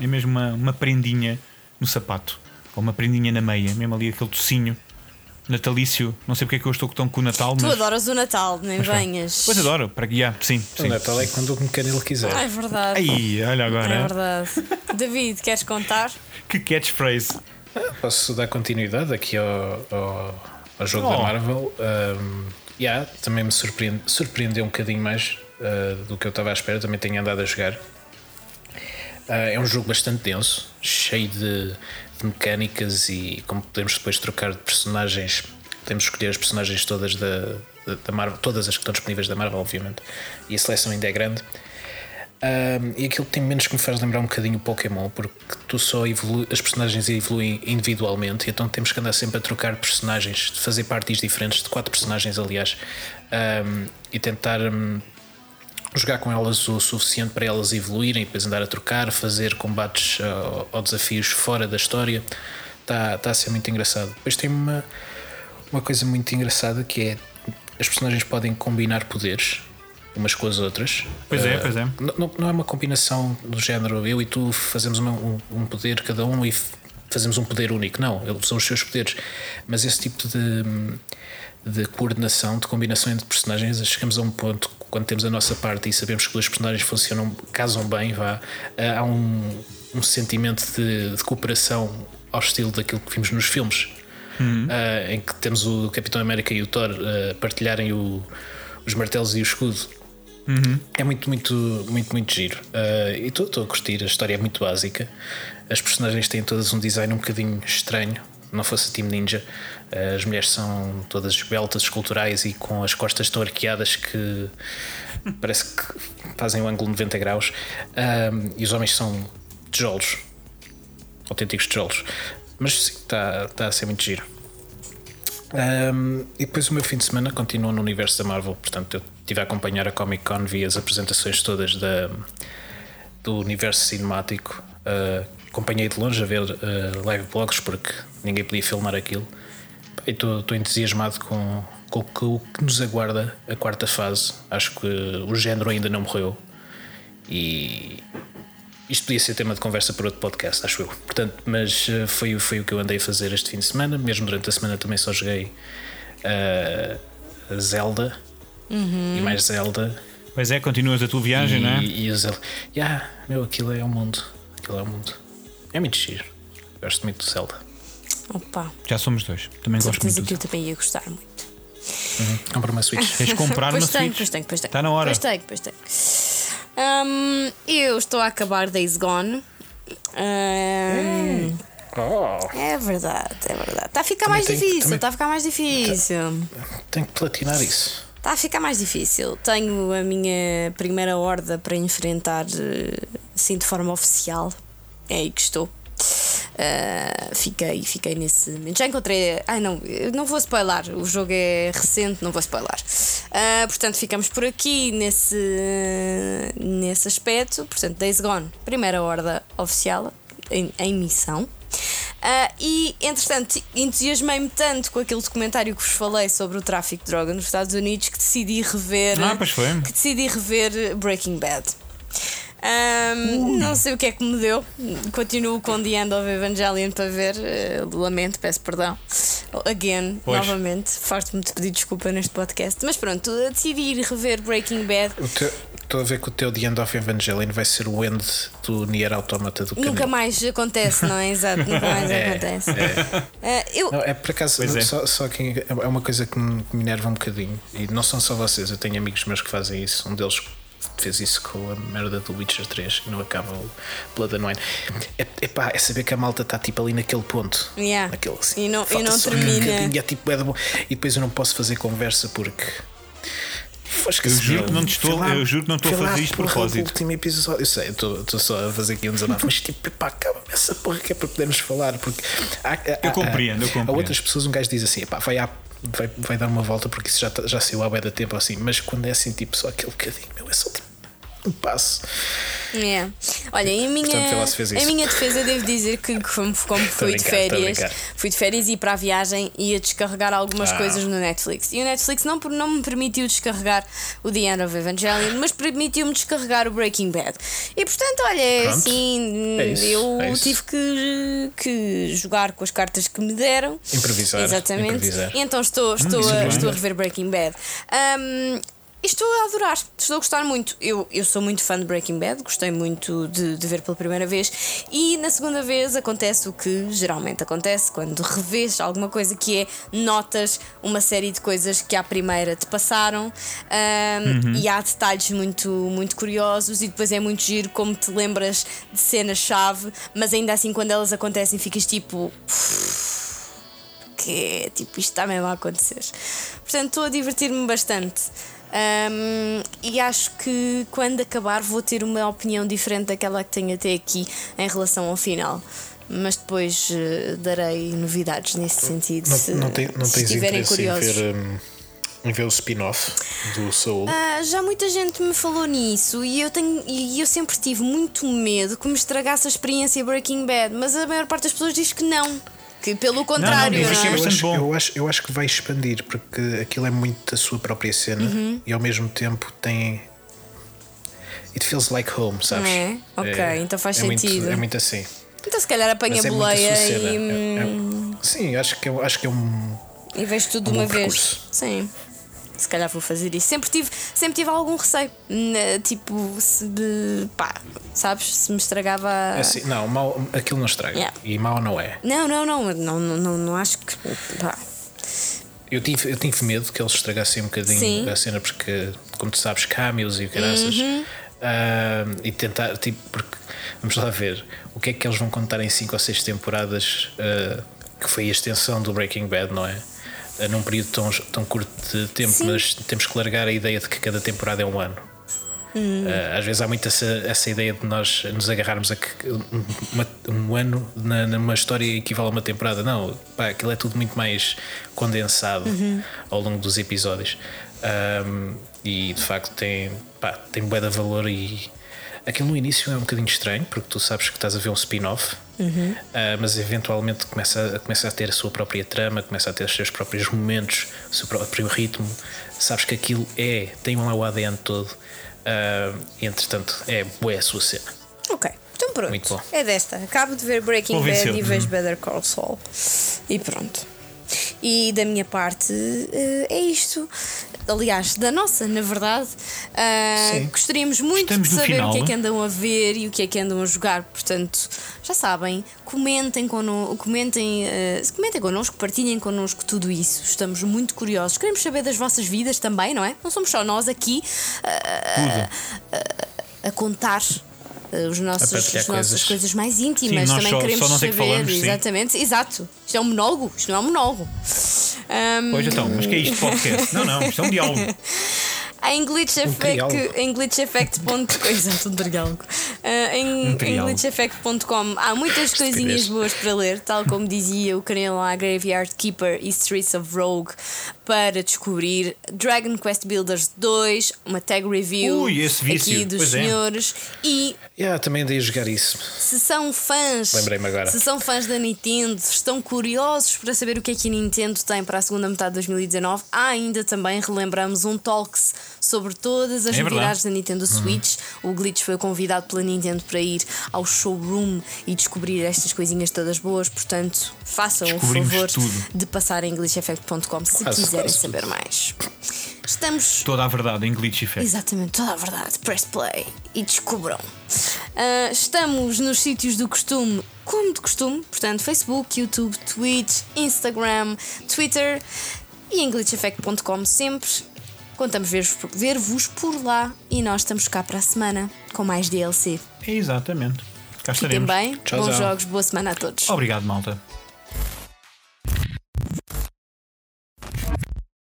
[SPEAKER 3] é mesmo uma, uma prendinha no sapato, ou uma prendinha na meia, mesmo ali aquele tocinho natalício. Não sei porque é que eu estou tão com o Natal,
[SPEAKER 2] Tu
[SPEAKER 3] mas.
[SPEAKER 2] adoras o Natal, nem
[SPEAKER 3] mas
[SPEAKER 2] venhas.
[SPEAKER 3] Pois adoro, para guiar, sim.
[SPEAKER 4] O
[SPEAKER 3] sim.
[SPEAKER 4] Natal é quando o canelo quiser.
[SPEAKER 2] Ah, é verdade.
[SPEAKER 3] Aí, olha agora.
[SPEAKER 2] É verdade. David, queres contar?
[SPEAKER 3] Que catchphrase.
[SPEAKER 4] Posso dar continuidade aqui ao, ao, ao jogo
[SPEAKER 3] Oh.
[SPEAKER 4] da Marvel. Um, yeah, também me surpreende, surpreendeu um bocadinho mais uh, do que eu estava à espera. Também tenho andado a jogar. Uh, é um jogo bastante denso, cheio de, de mecânicas e como podemos depois trocar de personagens, podemos escolher as personagens todas da, da, da Marvel, todas as que estão disponíveis da Marvel, obviamente, e a seleção ainda é grande. Um, e aquilo tem menos que me faz lembrar um bocadinho o Pokémon, porque tu só evolui, as personagens evoluem individualmente, então temos que andar sempre a trocar personagens, fazer partes diferentes, de quatro personagens, aliás, e tentar um, jogar com elas o suficiente para elas evoluírem, e depois andar a trocar, fazer combates uh, ou desafios fora da história. Está tá a ser muito engraçado. Depois tem uma, uma coisa muito engraçada que é as personagens podem combinar poderes umas com as outras.
[SPEAKER 3] Pois é,
[SPEAKER 4] Uh,
[SPEAKER 3] pois é.
[SPEAKER 4] não, não- é uma combinação do género eu e tu fazemos uma- um, um poder cada um e fazemos um poder único. Não, eles são os seus poderes. Mas esse tipo de, de coordenação, de combinação entre personagens, chegamos a um ponto quando temos a nossa parte e sabemos que os personagens funcionam, casam bem, vá, uh, há um, um sentimento de, de cooperação ao estilo daquilo que vimos nos filmes. Uh, em que temos o Capitão América e o Thor uh, partilharem o- os martelos e o escudo. É muito, muito, muito, muito giro. Uh, e estou a curtir, a história é muito básica. As personagens têm todas um design um bocadinho estranho. Não fosse a Team Ninja, as mulheres são todas esbeltas, esculturais e com as costas tão arqueadas que parece que fazem o ângulo 90 graus. Um, e os homens são tijolos, autênticos tijolos. Mas está tá a ser muito giro. Um, e depois o meu fim de semana continua no universo da Marvel, portanto eu estive a acompanhar a Comic Con, vi as apresentações todas da, do universo cinemático. Uh, acompanhei de longe a ver uh, live blogs porque ninguém podia filmar aquilo. Estou entusiasmado com, com o que- o que nos aguarda a quarta fase. Acho que o género ainda não morreu. E isto podia ser tema de conversa para outro podcast, acho eu. Portanto, mas uh, foi, foi o que eu andei a fazer este fim de semana. Mesmo durante a semana também só joguei uh, a Zelda e mais Zelda.
[SPEAKER 3] Pois é, continuas a tua viagem,
[SPEAKER 4] e,
[SPEAKER 3] não é?
[SPEAKER 4] E o Zelda. Yeah, meu, aquilo é o mundo. Aquilo é o mundo. É muito giro. Gosto muito do Zelda.
[SPEAKER 2] Opa,
[SPEAKER 3] Já somos dois. Também gosto muito
[SPEAKER 2] que eu também ia gostar muito.
[SPEAKER 4] Compra uma Switch.
[SPEAKER 3] Tens de comprar
[SPEAKER 2] pois
[SPEAKER 3] uma
[SPEAKER 2] tenho,
[SPEAKER 3] Switch.
[SPEAKER 2] pois tenho, pois tenho.
[SPEAKER 3] Está na hora.
[SPEAKER 2] Pois tenho, pois tenho. Hum, eu estou a acabar Days Gone. Hum,
[SPEAKER 4] Oh,
[SPEAKER 2] É verdade, é verdade. Está a ficar
[SPEAKER 4] Também
[SPEAKER 2] mais difícil, está a ficar mais difícil.
[SPEAKER 4] tenho que platinar isso.
[SPEAKER 2] Está a ficar mais difícil. Tenho a minha primeira horda para enfrentar, eh, assim, de forma oficial. É aí que estou. Ah, fiquei, fiquei nesse momento. Já encontrei. Ai não, não vou spoiler. O jogo é recente, não vou spoiler. Ah, portanto, ficamos por aqui nesse, nesse aspecto. Portanto, Days Gone, primeira horda oficial em, em missão. Ah, e entretanto, entusiasmei-me tanto com aquele documentário que vos falei sobre o tráfico de droga nos Estados Unidos que decidi rever.
[SPEAKER 3] Ah, pois foi.
[SPEAKER 2] Que decidi rever Breaking Bad. Ahm, Não sei o que é que me deu. Continuo com The End of Evangelion para ver. eh, lamento, peço perdão. Again,
[SPEAKER 3] Pois.
[SPEAKER 2] novamente. Farto-me de pedir desculpa neste podcast. Mas pronto, decidi ir rever Breaking Bad.
[SPEAKER 4] Estou a ver que o teu The End of Evangelion vai ser o end do Nier Automata do
[SPEAKER 2] Nunca
[SPEAKER 4] caminho.
[SPEAKER 2] mais acontece, não é? Exato, nunca mais acontece. Ah, eu,
[SPEAKER 4] Não, é por acaso,
[SPEAKER 3] Pois é.
[SPEAKER 4] Só, só que é uma coisa que me que me enerva um bocadinho. E não são só vocês, eu tenho amigos meus que fazem isso. Um deles fez isso com a merda do Witcher 3 e não acaba o Blood and Wine. É, epá, é saber que a malta está tipo ali naquele ponto.
[SPEAKER 2] Yeah.
[SPEAKER 4] Naquele, assim,
[SPEAKER 2] E não- e não
[SPEAKER 4] um
[SPEAKER 2] termina.
[SPEAKER 4] bocadinho, é tipo, é de bom. E depois eu não posso fazer conversa porque.
[SPEAKER 3] Eu juro que não estou-
[SPEAKER 4] lá-
[SPEAKER 3] eu juro que não estou a fazer isto de
[SPEAKER 4] porra,
[SPEAKER 3] propósito.
[SPEAKER 4] Último episódio, eu sei, eu estou- estou só a fazer aqui um desabafo, mas tipo, pá, acaba essa porra que é para podermos falar. Porque há- há-
[SPEAKER 3] Eu
[SPEAKER 4] há-
[SPEAKER 3] compreendo, eu
[SPEAKER 4] Há
[SPEAKER 3] compreendo.
[SPEAKER 4] outras pessoas, um gajo diz assim, pá, vai, à- vai, vai dar uma volta porque isso já, tá- já saiu há bué da tempo assim, mas quando é assim, tipo, só aquele bocadinho, meu, é só tipo passo.
[SPEAKER 2] É. Olha, em minha,
[SPEAKER 4] Portanto,
[SPEAKER 2] em minha defesa, devo dizer que, como, como fui de
[SPEAKER 4] brincar,
[SPEAKER 2] férias, fui de férias e para a viagem e a descarregar algumas
[SPEAKER 4] Ah.
[SPEAKER 2] coisas no Netflix. E o Netflix não, não me permitiu descarregar o The End of Evangelion, mas permitiu-me descarregar o Breaking Bad. E portanto, olha, é
[SPEAKER 4] Pronto.
[SPEAKER 2] assim,
[SPEAKER 4] É isso,
[SPEAKER 2] eu
[SPEAKER 4] é
[SPEAKER 2] tive que, que jogar com as cartas que me deram.
[SPEAKER 4] Improvisar,
[SPEAKER 2] Exatamente.
[SPEAKER 4] improvisar.
[SPEAKER 2] E então estou, estou,
[SPEAKER 3] isso é
[SPEAKER 2] a, estou a rever Breaking Bad. Um, Estou a adorar, estou a gostar muito. Eu, eu sou muito fã de Breaking Bad, gostei muito de, de ver pela primeira vez. E na segunda vez acontece o que geralmente acontece quando revês alguma coisa que é notas uma série de coisas que à primeira te passaram um, e há detalhes muito, muito curiosos. E depois é muito giro como te lembras de cenas-chave, mas ainda assim, quando elas acontecem, ficas tipo que é tipo, isto está mesmo a acontecer. Portanto, estou a divertir-me bastante. Um, e acho que quando acabar vou ter uma opinião diferente daquela que tenho até aqui em relação ao final. Mas depois eh, darei novidades nesse sentido.
[SPEAKER 4] Não,
[SPEAKER 2] se,
[SPEAKER 4] não, tem, não
[SPEAKER 2] se
[SPEAKER 4] tens
[SPEAKER 2] estiverem
[SPEAKER 4] interesse em
[SPEAKER 2] curiosos.
[SPEAKER 4] ver, em ver o spin-off do Soul?
[SPEAKER 2] Ah, já muita gente me falou nisso e eu, tenho, e eu sempre tive muito medo que me estragasse a experiência Breaking Bad, mas a maior parte das pessoas diz que não. Que pelo contrário,
[SPEAKER 3] dizem
[SPEAKER 2] não,
[SPEAKER 3] que é
[SPEAKER 2] é?
[SPEAKER 4] eu, acho,
[SPEAKER 3] bom.
[SPEAKER 4] eu, acho, eu acho que vai expandir porque aquilo é muito a sua própria cena
[SPEAKER 2] Uhum.
[SPEAKER 4] e ao mesmo tempo tem. It feels like home, sabes?
[SPEAKER 2] É? Ok, então faz
[SPEAKER 4] é muito-
[SPEAKER 2] sentido.
[SPEAKER 4] é muito assim.
[SPEAKER 2] Então se calhar apanha
[SPEAKER 4] Mas
[SPEAKER 2] a
[SPEAKER 4] é muito a
[SPEAKER 2] boleia e,
[SPEAKER 4] É- é-
[SPEAKER 2] hum,
[SPEAKER 4] sim, acho que, é, acho que é um.
[SPEAKER 2] e vejo tudo de
[SPEAKER 4] um
[SPEAKER 2] uma vez.
[SPEAKER 4] percurso.
[SPEAKER 2] Sim. Se calhar vou fazer isso. Sempre tive, sempre tive algum receio. Né, Tipo, se de, pá, sabes? Se me estragava.
[SPEAKER 4] é assim, não, mal, aquilo não estraga.
[SPEAKER 2] Yeah.
[SPEAKER 4] E mal não é.
[SPEAKER 2] Não, não, não, não, não, não, acho que. Pá.
[SPEAKER 4] Eu tive, eu tive medo que eles estragassem um bocadinho
[SPEAKER 2] Sim.
[SPEAKER 4] a cena, porque, como tu sabes, cameos e o caraças.
[SPEAKER 2] Uhum.
[SPEAKER 4] ah, e tentar, tipo, porque vamos lá ver o que é que eles vão contar em 5 ou 6 temporadas, ah, que foi a extensão do Breaking Bad, não é? Ah, num período tão, tão curto de tempo,
[SPEAKER 2] Sim.
[SPEAKER 4] mas temos que largar a ideia de que cada temporada é um ano.
[SPEAKER 2] Hum.
[SPEAKER 4] Ah, às vezes há muito essa, essa ideia de nós nos agarrarmos a que uma- um ano na, numa história equivale a uma temporada. Não, pá, aquilo é tudo muito mais condensado
[SPEAKER 2] Uhum.
[SPEAKER 4] ao longo dos episódios. Ahm, e de facto tem, pá, tem bué de valor e aquilo no início é um bocadinho estranho porque tu sabes que estás a ver um spin-off
[SPEAKER 2] Uhum.
[SPEAKER 4] ah, mas eventualmente começa a, começa a ter a sua própria trama começa a ter os seus próprios momentos o seu próprio ritmo sabes que aquilo é, tem lá o ADN todo ah, e entretanto é bué a sua cena
[SPEAKER 2] Ok, então pronto.
[SPEAKER 4] Muito bom.
[SPEAKER 2] É desta. Acabo de ver Breaking. Bad e vejo Better Call Saul. E pronto. E da minha parte eh, é isto. Aliás, da nossa, na verdade.
[SPEAKER 4] Sim.
[SPEAKER 2] gostaríamos muito
[SPEAKER 3] Estamos
[SPEAKER 2] de saber
[SPEAKER 3] final.
[SPEAKER 2] o que é que andam a ver e o que é que andam a jogar. Portanto, já sabem, comentem, conno comentem, eh, comentem connosco, partilhem connosco tudo isso. Estamos muito curiosos. Queremos saber das vossas vidas também, não é? Não somos só nós aqui ah, a contar os nossos, as nossas
[SPEAKER 4] coisas.
[SPEAKER 2] coisas mais íntimas.
[SPEAKER 3] Sim, nós
[SPEAKER 2] Também
[SPEAKER 3] só-
[SPEAKER 2] queremos
[SPEAKER 3] só
[SPEAKER 2] saber.
[SPEAKER 3] falamos, sim.
[SPEAKER 2] exatamente, exato. Isto é um monólogo, isto não é um monólogo. Ahm,
[SPEAKER 3] Pois então, mas que é isto podcast? Não, não, isto é um diálogo.
[SPEAKER 2] Em Glitch Effect, em exato, um. Ah, em, em
[SPEAKER 3] triálogo.
[SPEAKER 2] glitcheffect.com há muitas coisinhas boas para ler, tal como dizia o canal lá Graveyard Keeper e Streets of Rogue, para descobrir Dragon Quest Builders 2, uma tag review
[SPEAKER 3] Ui,
[SPEAKER 2] aqui dos
[SPEAKER 3] pois é.
[SPEAKER 2] senhores e
[SPEAKER 4] Yeah, também andei a jogar isso.
[SPEAKER 2] se são fãs,
[SPEAKER 4] Lembrei-me agora.
[SPEAKER 2] se são fãs da Nintendo, estão curiosos para saber o que é que a Nintendo tem para a segunda metade de 2019, há ainda também relembramos um Talks sobre todas as
[SPEAKER 3] É
[SPEAKER 2] novidades da Nintendo Switch. O Glitch foi convidado pela Nintendo para ir ao showroom e descobrir estas coisinhas todas boas, portanto, façam o favor
[SPEAKER 3] tudo.
[SPEAKER 2] de passar em glitcheffect.com se
[SPEAKER 4] Quase,
[SPEAKER 2] quiserem saber mais. Estamos
[SPEAKER 3] Toda a verdade em Glitch Effect.
[SPEAKER 2] Exatamente, toda a verdade. Press play e descubram. Ah, estamos nos sítios do costume, como de costume, portanto, Facebook, YouTube, Twitch, Instagram, Twitter e em glitcheffect.com sempre. Contamos ver-vos ver-vos por lá e nós estamos cá para a semana com mais DLC.
[SPEAKER 3] Exatamente. Cá
[SPEAKER 2] Fiquem
[SPEAKER 3] estaremos.
[SPEAKER 2] bem,
[SPEAKER 4] Tchauzão.
[SPEAKER 2] bons jogos, boa semana a todos.
[SPEAKER 3] Obrigado, malta.